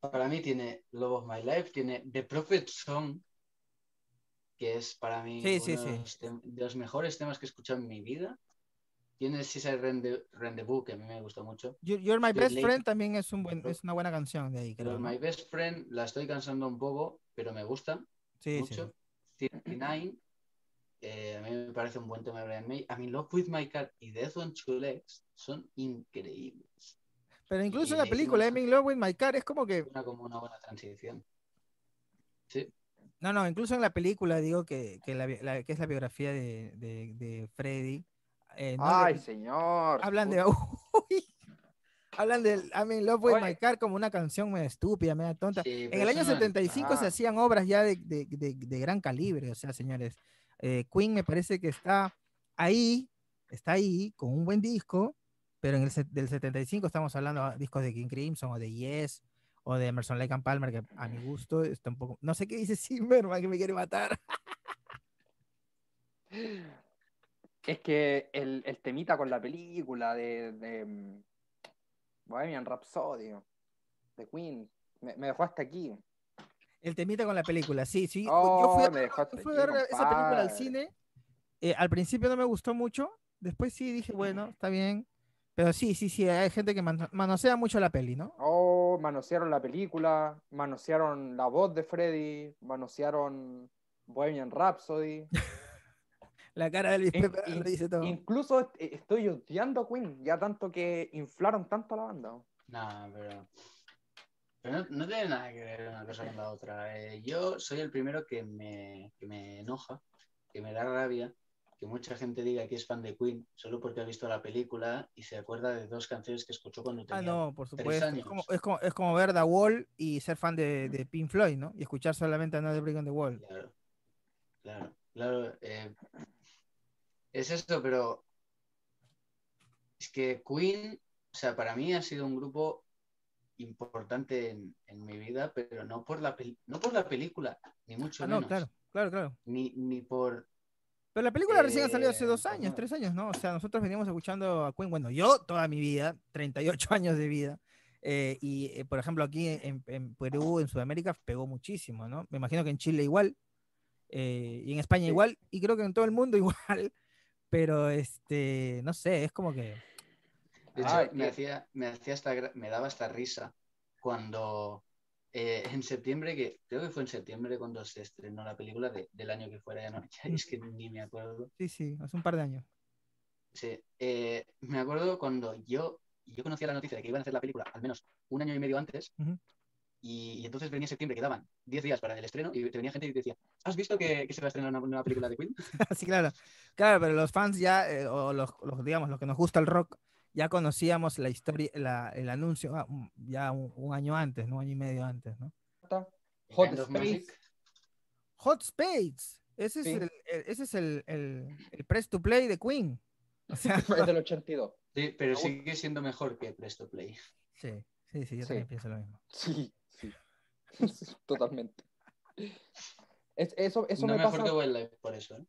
para mí tiene Love of My Life, tiene The Prophet Song, que es para mí Sí, uno sí, de, sí. Los tem- de los mejores temas que he escuchado en mi vida. Tiene Seaside Rende- Rendezvous, que a mí me gusta mucho. You- You're My Best Late. Friend también es, un buen, es una buena canción de ahí, Pero creo. ¿no? My Best Friend la estoy cansando un poco, pero me gusta Sí, sí. mucho. 39, eh, a mí me parece un buen tema de Brian May. A mí Love With My Cat y Death on Two Legs son increíbles. Pero incluso y en la le película I'm in Love with My Car es como que. Una como una buena transición. Sí, No, no, incluso en la película digo que, que, la la- que es la biografía de, de, de Freddy. eh, no le- Ay, señor. hablan de. Uy, hablan del I'm in Love with Oye. My Car como una canción medio estúpida, medio tonta. Sí, En el año no es- 75 se Ah. hacían obras ya de, de- de- de gran calibre, o sea, señores. Eh, Queen me parece que está ahí, está ahí con un buen disco, pero en el del 75 estamos hablando de discos de King Crimson o de Yes o de Emerson Lake and Palmer, que a mi gusto está un poco. No sé qué dice Zimmerman que me quiere matar. Es que el, el temita con la película de, de mm, Bohemian Rhapsody, de Queen, me dejó hasta aquí. El temita con la película, sí, sí. yo Oh, fui a, yo fui aquí, a ver esa película al cine. eh, al principio no me gustó mucho, después sí dije, bueno, está bien. Pero sí, sí, sí, hay gente que man- manosea mucho la peli, ¿no? Oh, manosearon la película, manosearon la voz de Freddy, manosearon Bohemian Rhapsody. La cara de Elvis In- Pepper in- lo dice todo. Incluso est- estoy odiando a Queen, ya tanto que inflaron tanto a la banda. No, pero. Pero no, no tiene nada que ver una cosa con la otra. Eh, yo soy el primero que me, que me enoja, que me da rabia que mucha gente diga que es fan de Queen solo porque ha visto la película y se acuerda de dos canciones que escuchó cuando Ah, tenía. no, por tres supuesto. Es años. como, es, como, es como ver The Wall y ser fan de, de Pink Floyd, ¿no? Y escuchar solamente Another Brick on the Wall. Claro, claro, claro. eh, es esto, pero es que Queen, o sea, para mí ha sido un grupo importante en, en mi vida, pero no por la no por la película, ni mucho Ah, no, menos, claro, claro, claro. ni, ni por Pero la película recién ha salido hace Eh, dos años, tres años, ¿no? O sea, nosotros veníamos escuchando a Queen, bueno, yo toda mi vida, 38 años de vida, eh, y eh, por ejemplo aquí en, en Perú, en Sudamérica, pegó muchísimo, ¿no? Me imagino que en Chile igual, eh, y en España Sí. igual, y creo que en todo el mundo igual, pero este, no sé, es como que... De hecho, me, que- hacía, me, hacía hasta, me daba hasta risa cuando eh, en septiembre, que creo que fue en septiembre cuando se estrenó la película de- del año que fuera, ya no, ya es que ni me acuerdo. Sí, sí, hace un par de años. Sí, eh, me acuerdo cuando yo, yo conocía la noticia de que iban a hacer la película al menos un año y medio antes, Ujú. y, y entonces venía septiembre, quedaban 10 días para el estreno, y te venía gente y te decía, ¿has visto que, que se va a estrenar una nueva película de Queen? sí, claro. Claro, pero los fans ya, eh, o los, los, digamos, los que nos gusta el rock, ya conocíamos la historia, la- el anuncio ah, ya un, un año antes, ¿no? Un año y medio antes, ¿no? Hot Space. Hot Spades. Ese es, Sí. el, el- ese es el, el- el press to play de Queen. O sea, Es del 82. Sí, pero sigue siendo mejor que Presto Play. sí, sí, sí, yo Sí. también pienso lo mismo. Sí, sí. Totalmente. Es- eso eso no me mejor pasa, que Wildlife por eso, ¿eh?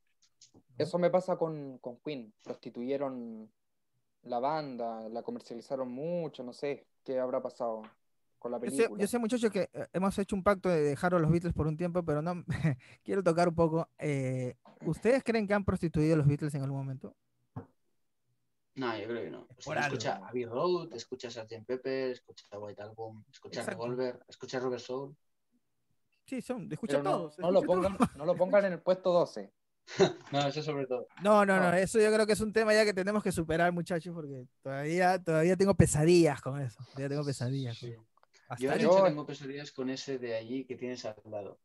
eso me pasa con, con Queen. Prostituyeron la banda, la comercializaron mucho, no sé qué habrá pasado con la Yo sé, película. yo sé, muchachos, que eh, hemos hecho un pacto de dejar a los Beatles por un tiempo, pero no quiero tocar un poco. eh, ¿Ustedes creen que han prostituido a los Beatles en algún momento? No, yo creo que no. O sea, Por algo. escucha Abbey Road, escucha Sgt. Pepper, escucha White Album, escucha Exacto. Revolver, escucha Robert Soul. Sí, son, escucha no, todos. no lo pongan, todos. no lo pongan en el puesto 12. No, eso sobre todo. No, no, no, eso yo creo que es un tema ya que tenemos que superar, muchachos, porque todavía, todavía tengo pesadillas con eso. Todavía tengo pesadillas. Sí. Hasta Yo tengo pesadillas con ese de allí que tienes al lado,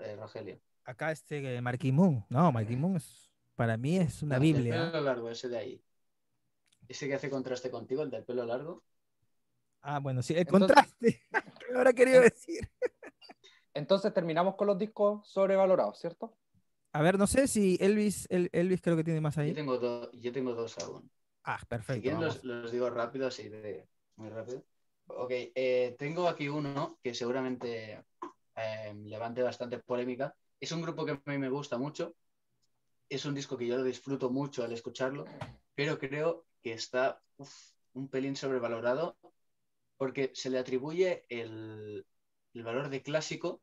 eh, Rogelio. acá este Marquis Moon. No, Marquis Moon es, para mí es una No, el Biblia. pelo largo, ese de ahí. Ese que hace contraste contigo, el del pelo largo. Ah, bueno, sí, el Entonces- contraste. ¿Qué me habrá querido decir? Entonces terminamos con los discos sobrevalorados, ¿cierto? A ver, no sé si Elvis, el- Elvis creo que tiene más Yo ahí. tengo, do- yo tengo dos aún. Ah, Si perfecto. vamos. los, los digo rápido, así de muy rápido. Ok, eh, tengo aquí uno que seguramente eh, levante bastante polémica. Es un grupo que a mí me gusta mucho. Es un disco que yo lo disfruto mucho al escucharlo, pero creo que está uf, un pelín sobrevalorado porque se le atribuye el, el valor de clásico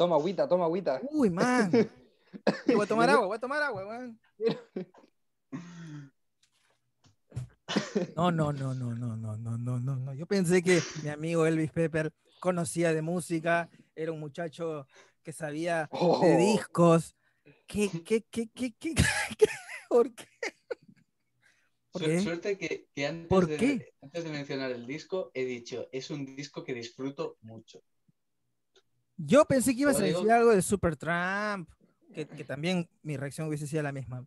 Toma agüita, toma agüita. Uy, man. Voy a tomar agua, voy a tomar agua, weón. No, no, no, no, no, no, no, no, no, no. Yo pensé que mi amigo Elvis Pepper conocía de música, era un muchacho que sabía de Oh. discos. ¿Qué, qué, qué, qué, qué, qué? ¿Por qué? ¿Por qué? Suerte que, que antes, ¿Por de, qué? antes de mencionar el disco he dicho, es un disco que disfruto mucho. Yo pensé que ibas a decir algo de Supertramp, que, que también mi reacción hubiese sido la misma.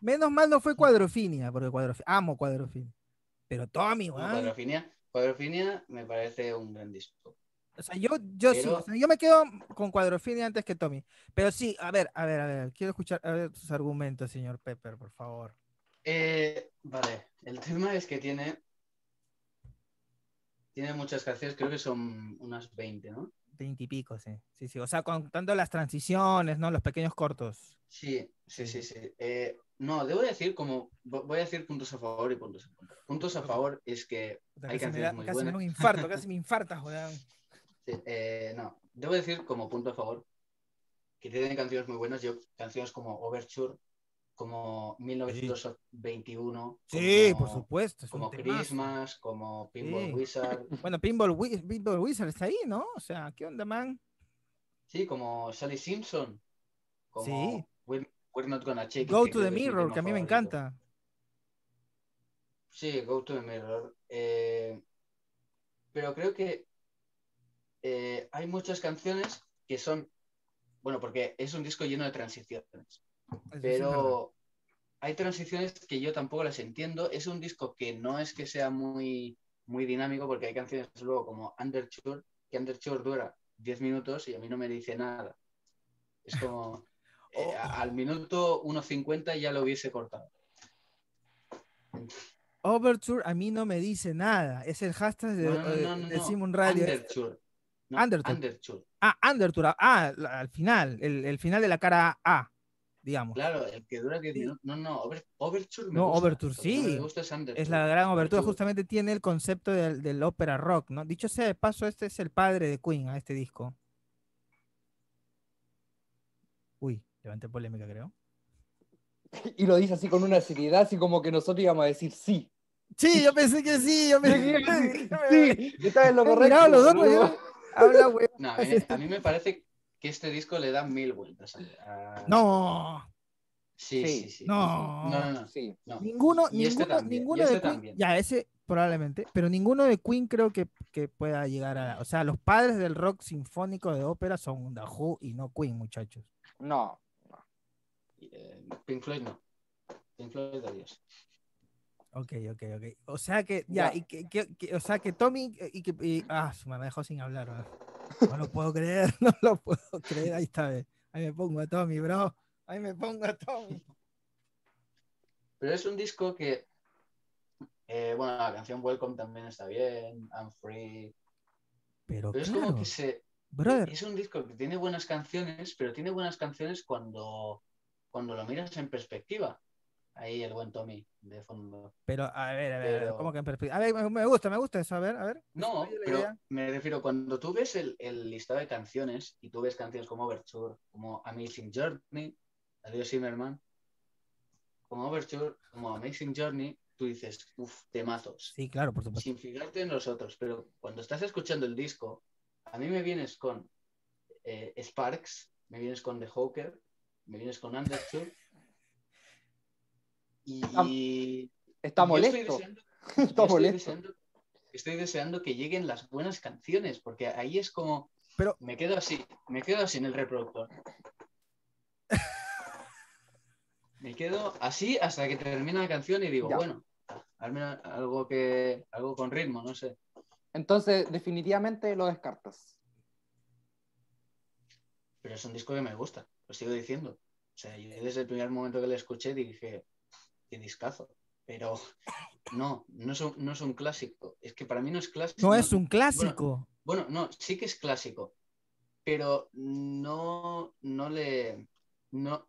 Menos mal no fue Cuadrofinia, porque Cuadrofi- amo Cuadrofinia. Pero Tommy, No, weón. Cuadrofinia, Cuadrofinia me parece un gran disco. O sea, yo, yo sí, Pero- o sea, yo me quedo con Cuadrofinia antes que Tommy. Pero sí, a ver, a ver, a ver, quiero escuchar a ver tus argumentos, señor Pepper, por favor. Eh, vale, el tema es que tiene, tiene muchas canciones, creo que son unas 20, ¿no? Veintipico, sí. Sí, sí. O sea, contando las transiciones, ¿no? Los pequeños cortos. Sí, sí, sí, sí. Eh, no, debo decir como, vo- voy a decir puntos a favor y puntos en contra. Puntos a favor es que Hay casi me canciones da, muy casi me da un infarto, casi me infartas, weón. Sí, eh, no, debo decir como punto a favor que tiene canciones muy buenas. Yo, canciones como Overture, como 1921. Sí, como- por supuesto. Como. Christmas, como Pinball Sí. Wizard. Bueno, Pinball, Wi- Pinball Wizard está ahí, ¿no? O sea, ¿qué onda, man? Sí, como Sally Simpson. Como Sí. We're, We're Not Gonna It, Go to the Mirror, que a mí me encanta. Sí, Go to the Mirror. Eh, pero creo que eh, hay muchas canciones que son, bueno, porque es un disco lleno de transiciones, Pero hay transiciones que yo tampoco las entiendo. Es un disco que no es que sea muy, muy dinámico, porque hay canciones luego como Underture, que Underture dura 10 minutos y a mí no me dice nada. Es como, eh, Oh. a- al minuto 1.50 ya lo hubiese cortado. Overture a mí no me dice nada. Es el hashtag de, No, no, eh, no, de. Simon Radio. Underture. No, Underture. Underture. Ah, Underture. Ah, al final. El, el final de la cara A, digamos. Claro, el que dura 10 Sí. minutos. No, no, Over- Overture me No, gusta. Overture que sí. me gusta es. Es la gran Overture- justamente tiene el concepto del, del ópera rock, ¿no? Dicho sea de paso, este es el padre de Queen a este disco. Uy, levanté polémica, creo. Y lo dice así con una seriedad, así como que nosotros íbamos a decir sí. Sí, yo pensé que sí, yo pensé Sí, que sí, estás en lo correcto. los dos, pues, Habla, güey. No, a, mí, a mí me parece que este disco le da mil vueltas. a- No, Sí, Sí. sí, sí. No. No, no, no. Sí. no. ninguno, Y este ninguno, también, y ninguno este de Queen. también. Ya, ese probablemente, pero ninguno de Queen creo que, que pueda llegar a. O sea, los padres del rock sinfónico de ópera son The Who y no Queen, muchachos. No. Eh, Pink Floyd no. Pink Floyd, adiós. Ok, ok, ok. O sea que, ya, Ya. y que, que- que- o sea que Tommy, eh, y que, y- ah, su- me dejó sin hablar. ¿no? No lo puedo creer, no lo puedo creer. Ahí está, ahí me pongo a Tommy, bro. Ahí me pongo a Tommy. Pero es un disco que. eh, bueno, la canción Welcome también está bien. I'm Free. Pero Pero es claro, como que se. brother, Es un disco que tiene buenas canciones, pero tiene buenas canciones cuando, cuando lo miras en perspectiva. Ahí el buen Tommy de fondo. pero a ver, a ver, pero- ¿cómo que en perspectiva? A ver, me, gusta, me gusta eso, a ver, a ver. No, pero me refiero, cuando tú ves el, el listado de canciones y tú ves canciones como Overture, como Amazing Journey, Adiós Zimmerman, como Overture, como Amazing Journey, tú dices, uff, temazos. Sí, claro, por supuesto. sin fijarte en los otros, pero cuando estás escuchando el disco, a mí me vienes con eh, Sparks, me vienes con The Hawker, me vienes con Undertow y Está estoy molesto. deseando- Está yo estoy deseando, estoy deseando que lleguen las buenas canciones, porque ahí es como Pero- me quedo así, me quedo así en el reproductor. Me quedo así hasta que termina la canción y digo, Ya. bueno, hazme algo que algo con ritmo, no sé. Entonces, definitivamente lo descartas. pero es un disco que me gusta, lo sigo diciendo. O sea, yo desde el primer momento que lo escuché dije, qué discazo. Pero no, no es, un, no es un clásico. Es que para mí no es clásico. No es un clásico. Bueno, no, sí que es clásico, pero no, no le, no,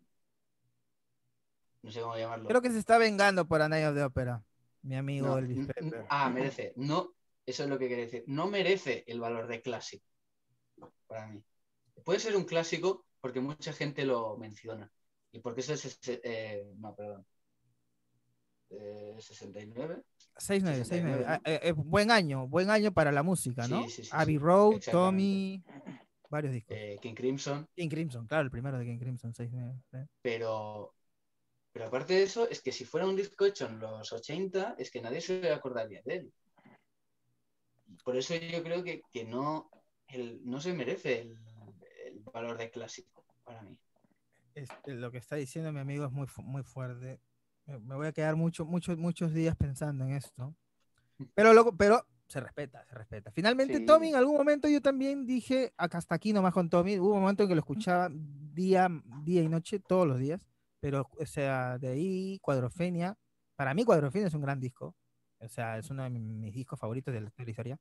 no sé cómo llamarlo. Creo que se está vengando por A Night of the Opera, mi amigo No, Elvis Pepper. ah, merece. No, eso es lo que quiere decir. No merece el valor de clásico para mí. Puede ser un clásico porque mucha gente lo menciona. Y porque es el ses- eh, no, perdón. Eh, 69. 6-9, 6-9. 69, Ah, ¿no? eh, buen año, buen año para la música, ¿no? Sí, sí, sí, Abbey. Road. Tommy, varios discos. eh, King Crimson. King Crimson, claro, el primero de King Crimson, 6-9. sí. Pero, pero aparte de eso, es que si fuera un disco hecho en los 80, es que nadie se acordaría de él. Por eso yo creo que, que no, el- no se merece el, el valor de clásico para mí. Lo que está diciendo mi amigo es muy, muy fuerte. Me, voy a quedar mucho, muchos muchos días pensando en esto. Pero luego, pero se respeta, se respeta. Finalmente, Sí. Tommy, en algún momento yo también dije, acá hasta aquí nomás con Tommy, hubo un momento en que lo escuchaba día, día y noche, todos los días, pero, o sea, de ahí, Cuadrofenia, para mí Cuadrofenia es un gran disco, o sea, es uno de mi- mis discos favoritos de la de la historia.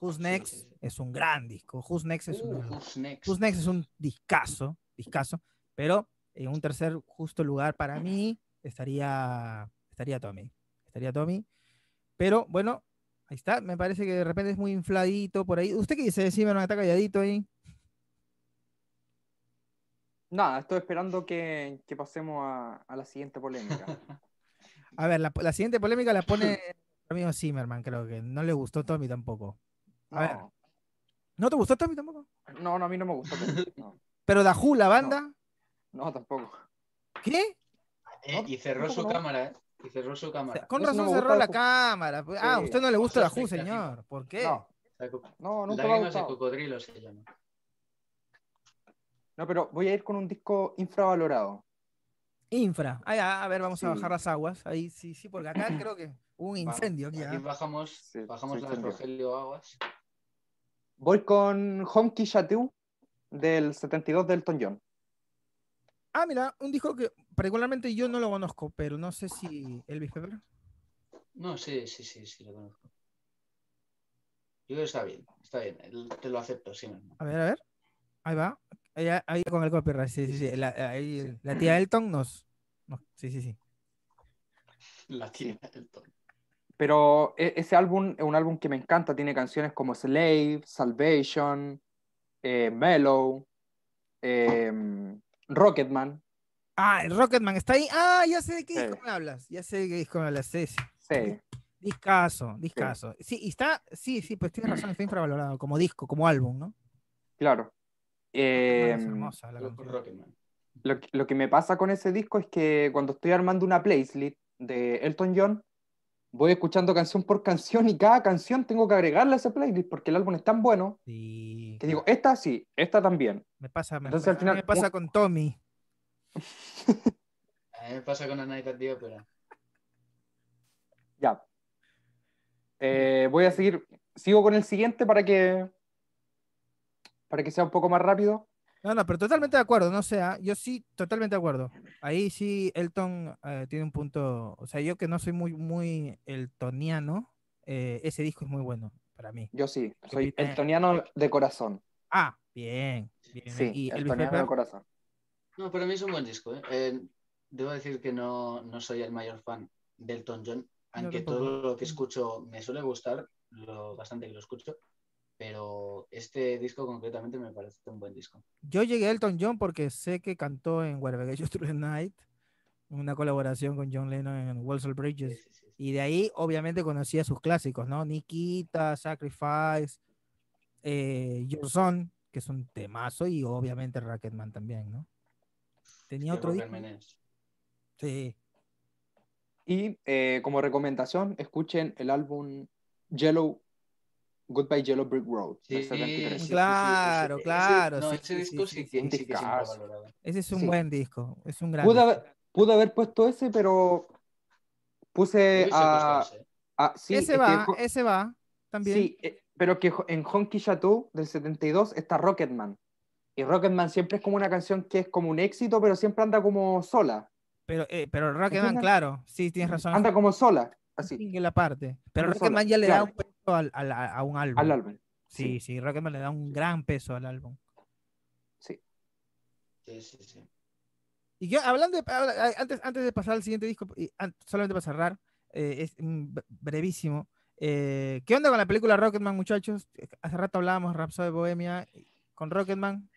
Who's Next sí, sí. es un gran disco, Who's Next es Uh, los Who's Next? Who's Next es un discazo, discazo, pero en un tercer justo lugar para mí estaría, estaría Tommy, estaría Tommy, pero bueno, ahí está, me parece que de repente es muy infladito por ahí. ¿Usted qué dice? No está calladito ahí. Nada, estoy esperando que, que pasemos a, a la siguiente polémica. A ver, la, la siguiente polémica la pone el amigo Zimmerman, creo que no le gustó Tommy tampoco. A ver. No, ¿No te gustó Tommy tampoco? no, no, a mí no me gustó. pero- No, Pero la banda, no, tampoco. ¿qué? Eh, y cerró su no. cámara, ¿eh? Y cerró su cámara. Con no razón cerró la cámara. pues. Ah, a usted no le gusta Dahu, expectativa. señor. ¿Por qué? No, no, nunca me ha Lágrimas de cocodrilo se llama. No, pero voy a ir con un disco infravalorado. Infra. Ah, ya, a ver, vamos a bajar las aguas. Ahí sí, sí, porque acá creo que hubo un incendio. aquí, Aquí ah. bajamos, Sí, bajamos sí, las. Rogelio Aguas. Voy con Honky Chateau del 72 de Elton John. Ah, mira, un disco que particularmente yo no lo conozco, pero no sé si Elvis Pepper. No, sí, sí, sí, sí, lo conozco. Yo creo que está bien, está bien, te lo acepto, sí. mismo. A ver, a ver. Ahí va. Ahí, ahí con el copyright. Sí, sí, sí. La, ahí, la tía Elton nos, nos- Sí, sí, sí. La tía Elton. Pero ese álbum es un álbum que me encanta. Tiene canciones como Slave, Salvation, eh, Mellow, eh, Rocketman. Ah, el Rocketman está ahí. Ah, ya sé de qué Sí. disco me hablas. Ya sé de qué disco me hablas. Sí, sí. Sí, Discaso, discaso. Sí, y está, sí, sí, pues tienes razón, está infravalorado como disco, como álbum, ¿no? claro. Eh, es hermosa la. Rocketman. lo, que- lo que me pasa con ese disco es que cuando estoy armando una playlist de Elton John, voy escuchando canción por canción y cada canción tengo que agregarle a esa playlist porque el álbum es tan bueno Sí. que digo, esta sí, esta también. Me pasa, me, Entonces, pasa- al final, me pasa con Tommy. A mí me pasa con Anaita Tío, pero Ya. Eh, voy a seguir, sigo con el siguiente para que, para que sea un poco más rápido. No, no, pero totalmente de acuerdo, no sé, ah, yo sí, totalmente de acuerdo. Ahí sí, Elton eh, tiene un punto, o sea, yo que no soy muy, muy eltoniano, eh, ese disco es muy bueno para mí. Yo sí, ¿Qué soy eltoniano de corazón. Ah, bien, bien. Sí, y eltoniano de corazón. No, para mí es un buen disco. ¿eh? Eh, debo decir que no, no soy el mayor fan del Elton John, aunque todo lo que escucho me suele gustar, lo bastante que lo escucho, pero este disco concretamente me parece un buen disco. yo llegué a Elton John porque sé que cantó en Wherever I Go Through the Night, una colaboración con John Lennon en Walls Sí, Bridges. sí, sí. Y de ahí, obviamente, conocía sus clásicos, ¿no? Nikita, Sacrifice, eh, Your Son, que es un temazo, y obviamente Rocketman también, ¿no? Tenía otro disco. Sí. Y eh, como recomendación, escuchen el álbum Yellow, Goodbye Yellow Brick Road, Sí, 73. sí, sí, Claro, ese- claro, no, ese disco sí, sí, sí, que, sí. sí que infravalorado. Ese es un Sí. buen disco, es un gran Pude disco. haber, pude haber puesto ese, pero puse a... ese. a- sí, es ese que va, ese va, también. Sí, eh, pero que en Honky Chateau del 72 está Rocketman. Y Rocketman siempre es como una canción que es como un éxito, pero siempre anda como sola. Pero, eh, pero Rocketman, claro, sí, tienes razón. Anda como sola, así, un single aparte. Pero Rocketman ya le da claro. un peso al- al- a, un álbum. al álbum. Sí, Sí. sí, Rocketman le da un gran peso al álbum. Sí. Sí, sí, sí. Y yo, hablando de, habla- antes, antes de pasar al siguiente disco, y solamente para cerrar, eh, es bre- brevísimo. eh, ¿Qué onda con la película Rocketman, muchachos? Hace rato hablábamos Rhapsody Bohemia con Rocketman.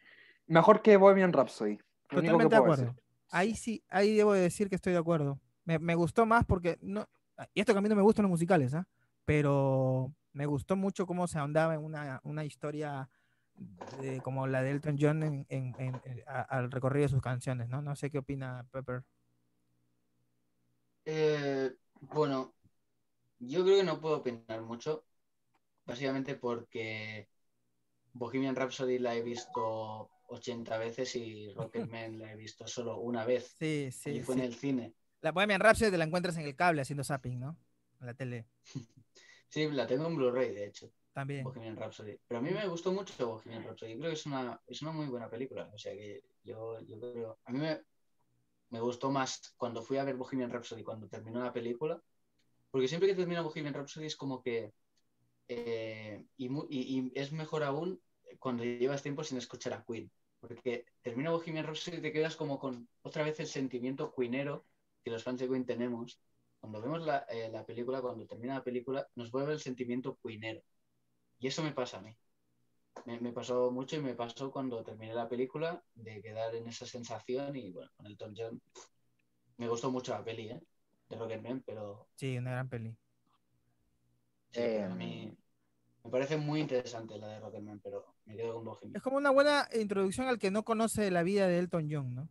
Mejor que Bohemian Rhapsody. Totalmente de acuerdo. decir. Ahí sí, ahí debo de decir que estoy de acuerdo. Me, me gustó más porque no, y esto que a mí no me gustan los musicales, ¿ah? Pero me gustó mucho cómo se ahondaba en una, una historia de- como la de Elton John en, en- a- al recorrido de sus canciones, ¿no? No sé qué opina Pepper. Eh, bueno, yo creo que no puedo opinar mucho, básicamente porque Bohemian Rhapsody la he visto 80 veces y Rocketman la he visto solo una vez Sí, y sí, fue sí. en el cine. La Bohemian Rhapsody te la encuentras en el cable haciendo zapping, ¿no? En la tele Sí, la tengo en Blu-ray, de hecho, también. Bohemian Rhapsody. Pero a mí me gustó mucho Bohemian Rhapsody. Creo que es una, es una muy buena película. O sea que yo, yo creo. A mí me, me gustó más cuando fui a ver Bohemian Rhapsody, cuando terminó la película. Porque siempre que termina Bohemian Rhapsody es como que. eh, y- y es mejor aún cuando llevas tiempo sin escuchar a Queen. Porque termina Bohemian Rhapsody y te quedas como con otra vez el sentimiento queenero que los fans de Queen tenemos. Cuando vemos la, eh, la película, cuando termina la película, nos vuelve el sentimiento queenero. Y eso me pasa a mí. me, me pasó mucho y me pasó cuando terminé la película de quedar en esa sensación y bueno, con el Tom John me gustó mucho la peli, ¿eh? De Rocketman, pero Sí, una gran peli. sí, Eh, a mí me parece muy interesante la de Rocketman, pero me quedo con Bohemian. Es como una buena introducción al que no conoce la vida de Elton John, ¿no?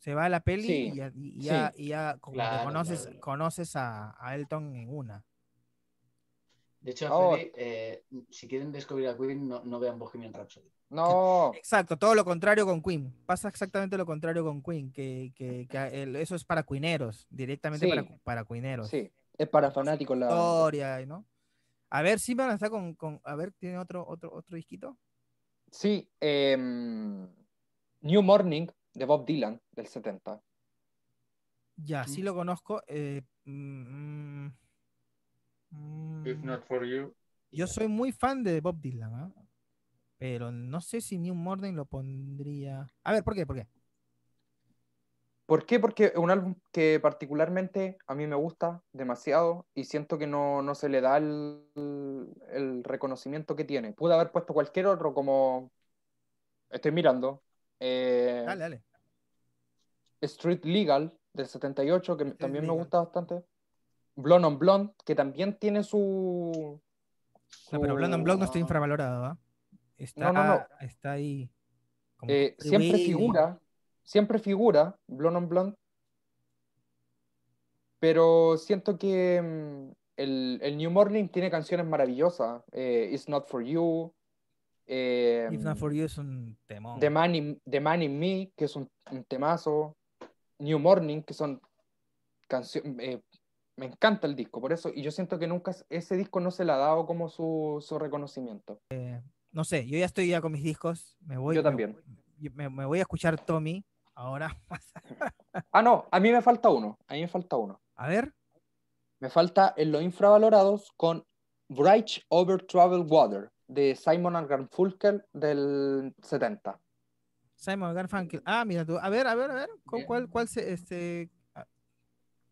Se va a la peli Sí, y ya, y ya, y ya como que Claro, conoces, claro. conoces a, a Elton en una. De hecho, Oh. Freddy, eh, si quieren descubrir a Queen, no, no vean Bohemian Rhapsody. No, Exacto, todo lo contrario con Queen. Pasa exactamente lo contrario con Queen, que, que- que el- eso es para cuineros, directamente Sí. para, para cuineros. sí, es para fanáticos la Historia, ¿no? A ver, Simon está con, con- a ver, ¿tiene otro, otro, otro disquito? Sí, em, New Morning de Bob Dylan del 70. Ya, sí lo conozco. eh, mm, mm, for you. Yo soy muy fan de Bob Dylan, ¿ah? Pero no sé si New Morning lo pondría. A ver, ¿por qué? ¿Por qué? ¿Por qué? Porque es un álbum que particularmente a mí me gusta demasiado y siento que no, no se le da el, el reconocimiento que tiene. Pude haber puesto cualquier otro como... Estoy mirando. Eh, Dale, dale. Street Legal del 78, que Street también me gusta bastante. Blonde on Blonde, que también tiene su... No, pero Blonde on Blonde no está infravalorado, ¿ah? Está, No, no, no. está ahí. como Eh, siempre figura, siempre figura Blonde on Blonde, pero siento que mm, el, el New Morning tiene canciones maravillosas. eh, It's Not For You, eh, If Not For You es un temón. The, Man in, The Man in Me, que es un, un temazo, New Morning, que son canciones... me encanta el disco, por eso, y yo siento que nunca ese disco no se le ha dado como su, su reconocimiento. No sé, yo ya estoy ya con mis discos. Me voy, Yo me- también. yo- Me, me voy a escuchar Tommy ahora. Ah, no, a mí me falta uno, a mí me falta uno. A ver. Me falta en los infravalorados con Bridge Over Troubled Water de Simon and Garfunkel del 70. Simon Garfunkel. Ah, mira tú. A ver, a ver, a ver. ¿Con cuál, cuál se, este, ah,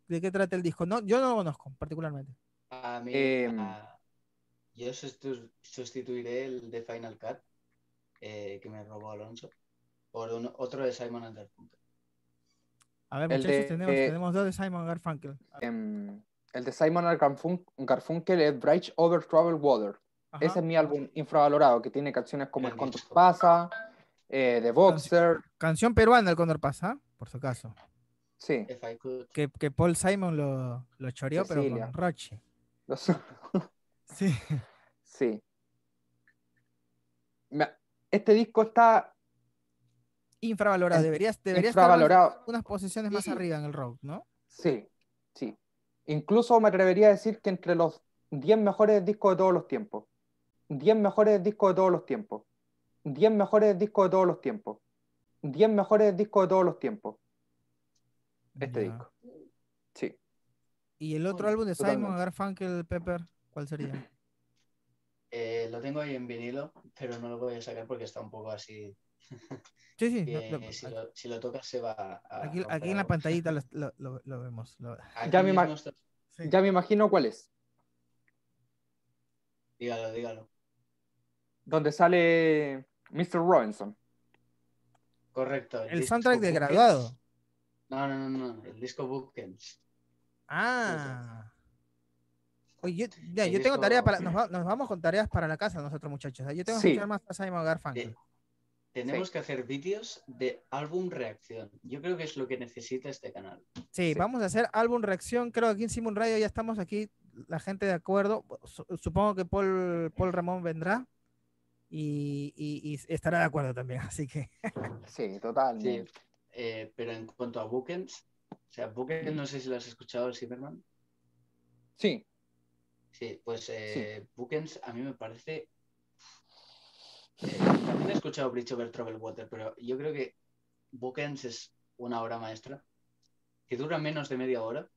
¿De qué trata el disco? No, yo no lo conozco particularmente. A mí, Em. a- yo sustitu- sustituiré el de Final Cut eh, que me robó Alonso por un- otro de Simon and Garfunkel. A ver, muchachos, de- tenemos, eh, tenemos dos de Simon Garfunkel. Em, el de Simon and Garfun- Garfunkel es Bridge Over Troubled Water. Ajá. Ese es mi álbum infravalorado, que tiene canciones como El Condor. Pasa, eh, The Boxer. Canción peruana, el Condor Pasa, por si acaso. Sí. Que, que Paul Simon lo, lo choreó, pero con Roche. Los- Sí. sí. Este disco está Infravalorado. Deberías, deberías estar infravalorado. unas posiciones más Sí. arriba en el rock, ¿no? Sí, sí. Incluso me atrevería a decir que entre los 10 mejores discos de todos los tiempos. 10 mejores discos de todos los tiempos. 10 mejores discos de todos los tiempos. 10 mejores discos de todos los tiempos. Este Ya. disco. Sí. Y el otro Uy, álbum de Simon totalmente. Garfunkel, Pepper, ¿cuál sería? Eh, lo tengo ahí en vinilo, pero no lo voy a sacar porque está un poco así. Sí, sí. que no, no, si, lo, si lo tocas se va a. aquí, aquí en la pantallita lo, lo- vemos. Ya me sí. Ya me imagino cuál es. Dígalo, dígalo. Donde sale Mr. Robinson. Correcto. El disco soundtrack de graduado. No, no, no, no. El disco Bookends. Ah. Oye, yo, ya, El yo tengo disco- tarea para. Nos, va- nos vamos con tareas para la casa nosotros, muchachos. ¿eh? Yo tengo que Sí. escuchar más a Simon Garfunkel. Tenemos Sí. que hacer vídeos de álbum reacción. Yo creo que es lo que necesita este canal. Sí, Sí. vamos a hacer álbum reacción. Creo que aquí en Simon Radio ya estamos aquí, la gente de acuerdo. Su- Supongo que Paul, Paul Ramón vendrá y, y- y estará de acuerdo también. Así que Sí, total. Sí. Eh, pero en cuanto a Bookends, o sea, Bookends, no sé si lo has escuchado, el Cyberman. Sí, Sí, pues eh, Bookends a mí me parece. eh, también he escuchado Bridge Over Troubled Water, pero yo creo que Bookends es una obra maestra que dura menos de media hora.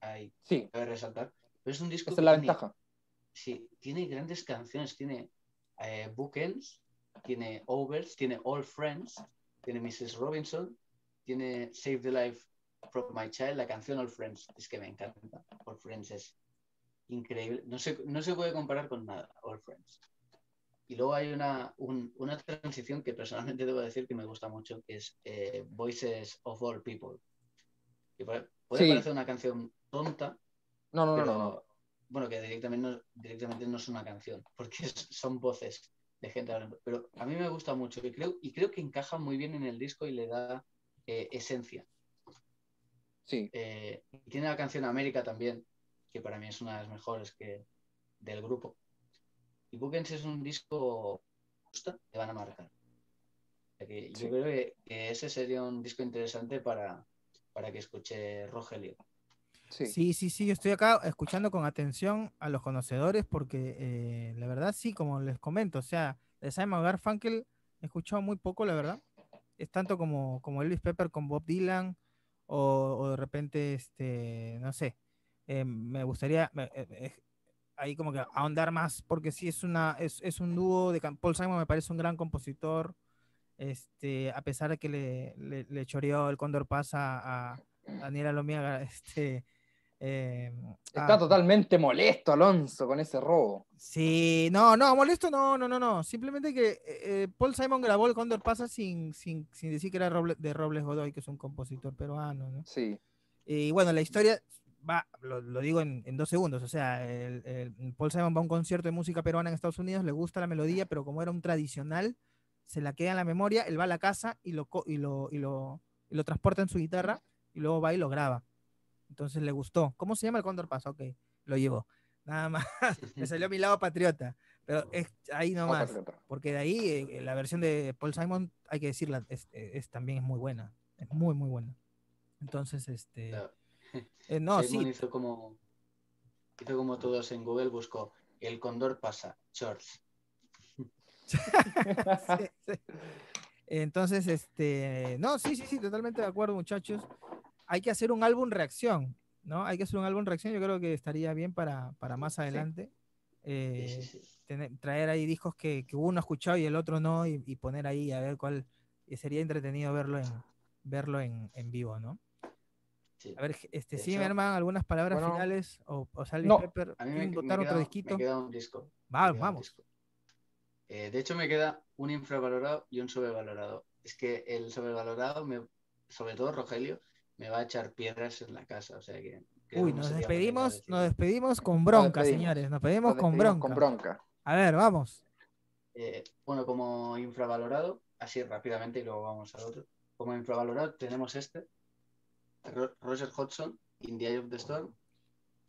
Hay sí. que resaltar. Pero es un disco Esa que es la tiene- ventaja. Sí, tiene grandes canciones. Tiene eh, Bookends, tiene Overs, tiene All Friends, tiene Mrs. Robinson, tiene Save the Life from My Child, la canción All Friends. Es que me encanta. All Friends es increíble. No se, no se puede comparar con nada, All Friends. y luego hay una, un- una transición que personalmente debo decir que me gusta mucho, que es eh, Voices of All People. Que puede, puede Sí. parecer una canción tonta, No, no, no, pero no, no. Bueno, que directamente no, directamente no es una canción, porque son voces de gente hablando. Pero a mí me gusta mucho y creo, y creo que encaja muy bien en el disco y le da eh, esencia. Sí, Eh, tiene la canción América también, que para mí es una de las mejores que, del grupo. Y Bookends es un disco justo que van a marcar. O sea que Sí. Yo creo que, que ese sería un disco interesante para, para que escuche Rogelio. Sí. Sí, sí, yo estoy acá escuchando con atención a los conocedores porque eh, la verdad sí, como les comento, o sea, de Simon Garfunkel he escuchado muy poco, la verdad. Es tanto como, como Elvis Pepper con Bob Dylan o, de repente, este, no sé, eh, me gustaría eh, ahí como que ahondar más porque sí es una es, es un dúo de Paul Simon me parece un gran compositor. Este, a pesar de que le, le, le choreó el Cóndor Pasa a Daniela Lomiaga, este, eh, Está ah, totalmente molesto Alonso con ese robo. Sí, no, no, molesto, no, no, no, no. Simplemente que eh, eh, Paul Simon grabó el Cóndor Pasa sin, sin, sin decir que era de Robles Godoy, que es un compositor peruano, ¿no? Sí, Y bueno, la historia va, lo, lo digo en, en dos segundos. O sea, el, el- Paul Simon va a un concierto de música peruana en Estados Unidos, le gusta la melodía, pero como era un tradicional, se la queda en la memoria, él va a la casa y lo, y lo, y lo, y lo transporta en su guitarra y luego va y lo graba. Entonces le gustó. ¿Cómo se llama el Cóndor Pasa? Ok, lo llevó. Nada más. Me salió a mi lado patriota. Pero es ahí no, nomás. Porque de ahí eh, la versión de Paul Simon, hay que decirla, es, es- también es muy buena. Es muy, muy buena. Entonces, este. Claro. eh, no, Simon sí. hizo como hizo como todos en Google, buscó El Condor pasa, shorts. sí, sí. Entonces, este. No, sí, sí, sí, totalmente de acuerdo, muchachos. Hay que hacer un álbum reacción, ¿no? Hay que hacer un álbum reacción. Yo creo que estaría bien para, para más adelante. Sí, eh, sí, sí. tener- traer ahí discos que, que uno ha escuchado y el otro no, y, y poner ahí a ver cuál. Y sería entretenido verlo en, verlo en, en vivo, ¿no? Sí. A ver, este, sí, hecho- Zimmerman, algunas palabras Bueno. finales, o, o Salvi No. Pepper, A mí me, ¿quieren me botar otro queda, disquito? me queda un disco. Va, queda un vamos. disco. Eh, de hecho, me queda un infravalorado y un sobrevalorado. Es que el sobrevalorado, me, sobre todo Rogelio, me va a echar piedras en la casa. O sea que. creo Uy, no nos despedimos, nos despedimos con bronca, despedimos. señores. Nos despedimos Nos con bronca. Con bronca. A ver, vamos. Eh, bueno, como infravalorado, así rápidamente y luego vamos al otro. Como infravalorado tenemos este, Ro- Roger Hodgson, In the Eye of the Storm.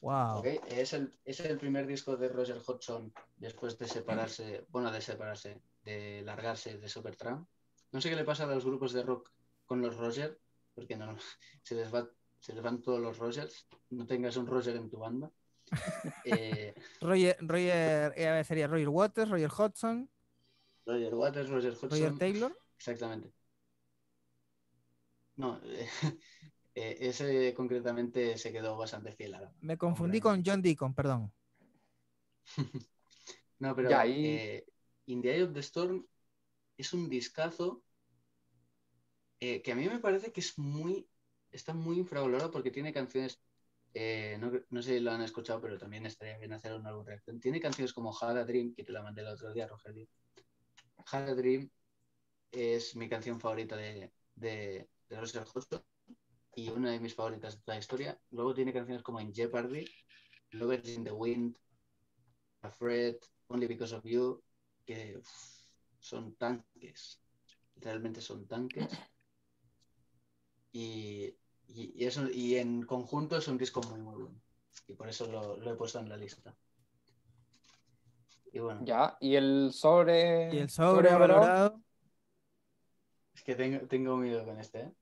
Wow. Es, el, es el primer disco de Roger Hodgson después de separarse, bueno, de separarse, de largarse de Supertramp. No sé qué le pasa a los grupos de rock con los Roger, porque no, se, les va, se les van todos los Rogers. No tengas un Roger en tu banda. Eh, Roger, Roger, eh, sería Roger Waters, Roger Hodgson, Roger Waters, Roger Hodgson. Roger Taylor. Exactamente. No, eh, ese concretamente se quedó bastante fiel a la- Me confundí con John Deacon, perdón. No, pero Ya, y- eh, In the Eye of the Storm es un discazo eh, que a mí me parece que es muy, está muy infravalorado porque tiene canciones, eh, no, no sé si lo han escuchado, pero también estaría bien hacer una álbum reacción. Tiene canciones como Had a Dream, que te la mandé el otro día, Rogelio. Had a Dream es mi canción favorita de, de, de Roger Hodgson y una de mis favoritas de toda la historia. Luego tiene canciones como In Jeopardy, Lovers in the Wind, Afraid, Only Because of You, que son tanques. Realmente son tanques. Y, y, y eso, y en conjunto es un disco muy, muy bueno. Y por eso lo, lo he puesto en la lista. Y bueno, Ya, y el sobre. Y el sobrevalorado? sobrevalorado. es que tengo, tengo miedo con este. ¿eh?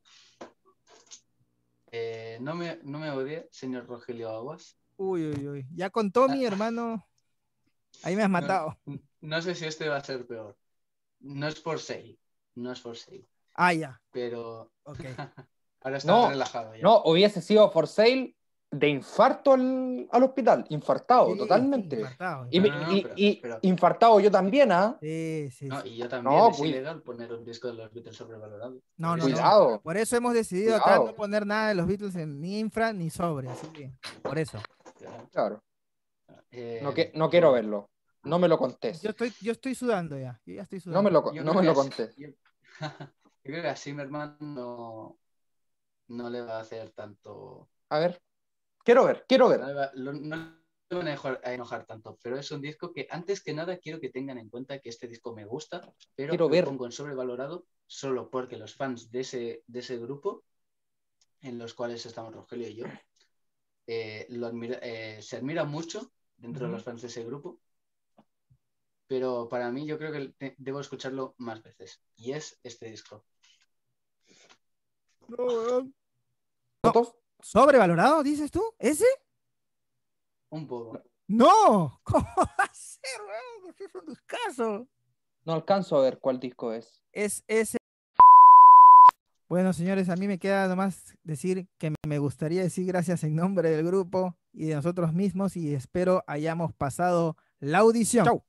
Eh, no, me, no me odie, señor Rogelio Aguas. Uy, uy, uy. Ya con Tommy, hermano. Ahí me has matado. No sé si este va a ser peor. No es por sale. No es por sale. Ah, ya. Pero Ok. ahora está No, relajado ya. No, hubiese sido for sale de infarto al, al hospital. Infartado, Sí, totalmente. sí, matado, y, No, me- no, no, y- pero- y pero- infartado yo también, ¿ah? Sí, sí, No, sí. y yo también No, es pues- ilegal poner un disco de los Beatles sobrevalorado. No, no, Cuidado. no. Por eso hemos decidido acá no poner nada de los Beatles en ni infra ni sobre. Así que, por eso. Claro. Claro. Eh, No, que, no quiero verlo. No me lo contés. Yo estoy, yo estoy sudando ya. Yo ya estoy sudando. No me lo, Yo no me lo contés. Yo, yo creo que a Zimmerman no, no le va a hacer tanto. A ver. Quiero ver, quiero No ver. va- lo- no le van a enojar, a enojar tanto, pero es un disco que antes que nada quiero que tengan en cuenta que este disco me gusta, pero Quiero lo ver. pongo en sobrevalorado solo porque los fans de ese, de ese grupo, en los cuales estamos Rogelio y yo, eh, lo admira- eh, se admira mucho dentro de los fans de ese grupo, pero para mí yo creo que debo escucharlo más veces, y es este disco. No, weón. ¿Sobrevalorado, dices tú? ¿Ese? Un poco. No. ¿Cómo va a ser, weón? Es un discazo. No alcanzo a ver cuál disco es. es ese. Bueno, señores, a mí me queda nomás decir que me gustaría decir gracias en nombre del grupo y de nosotros mismos y espero hayamos pasado la audición. Chau.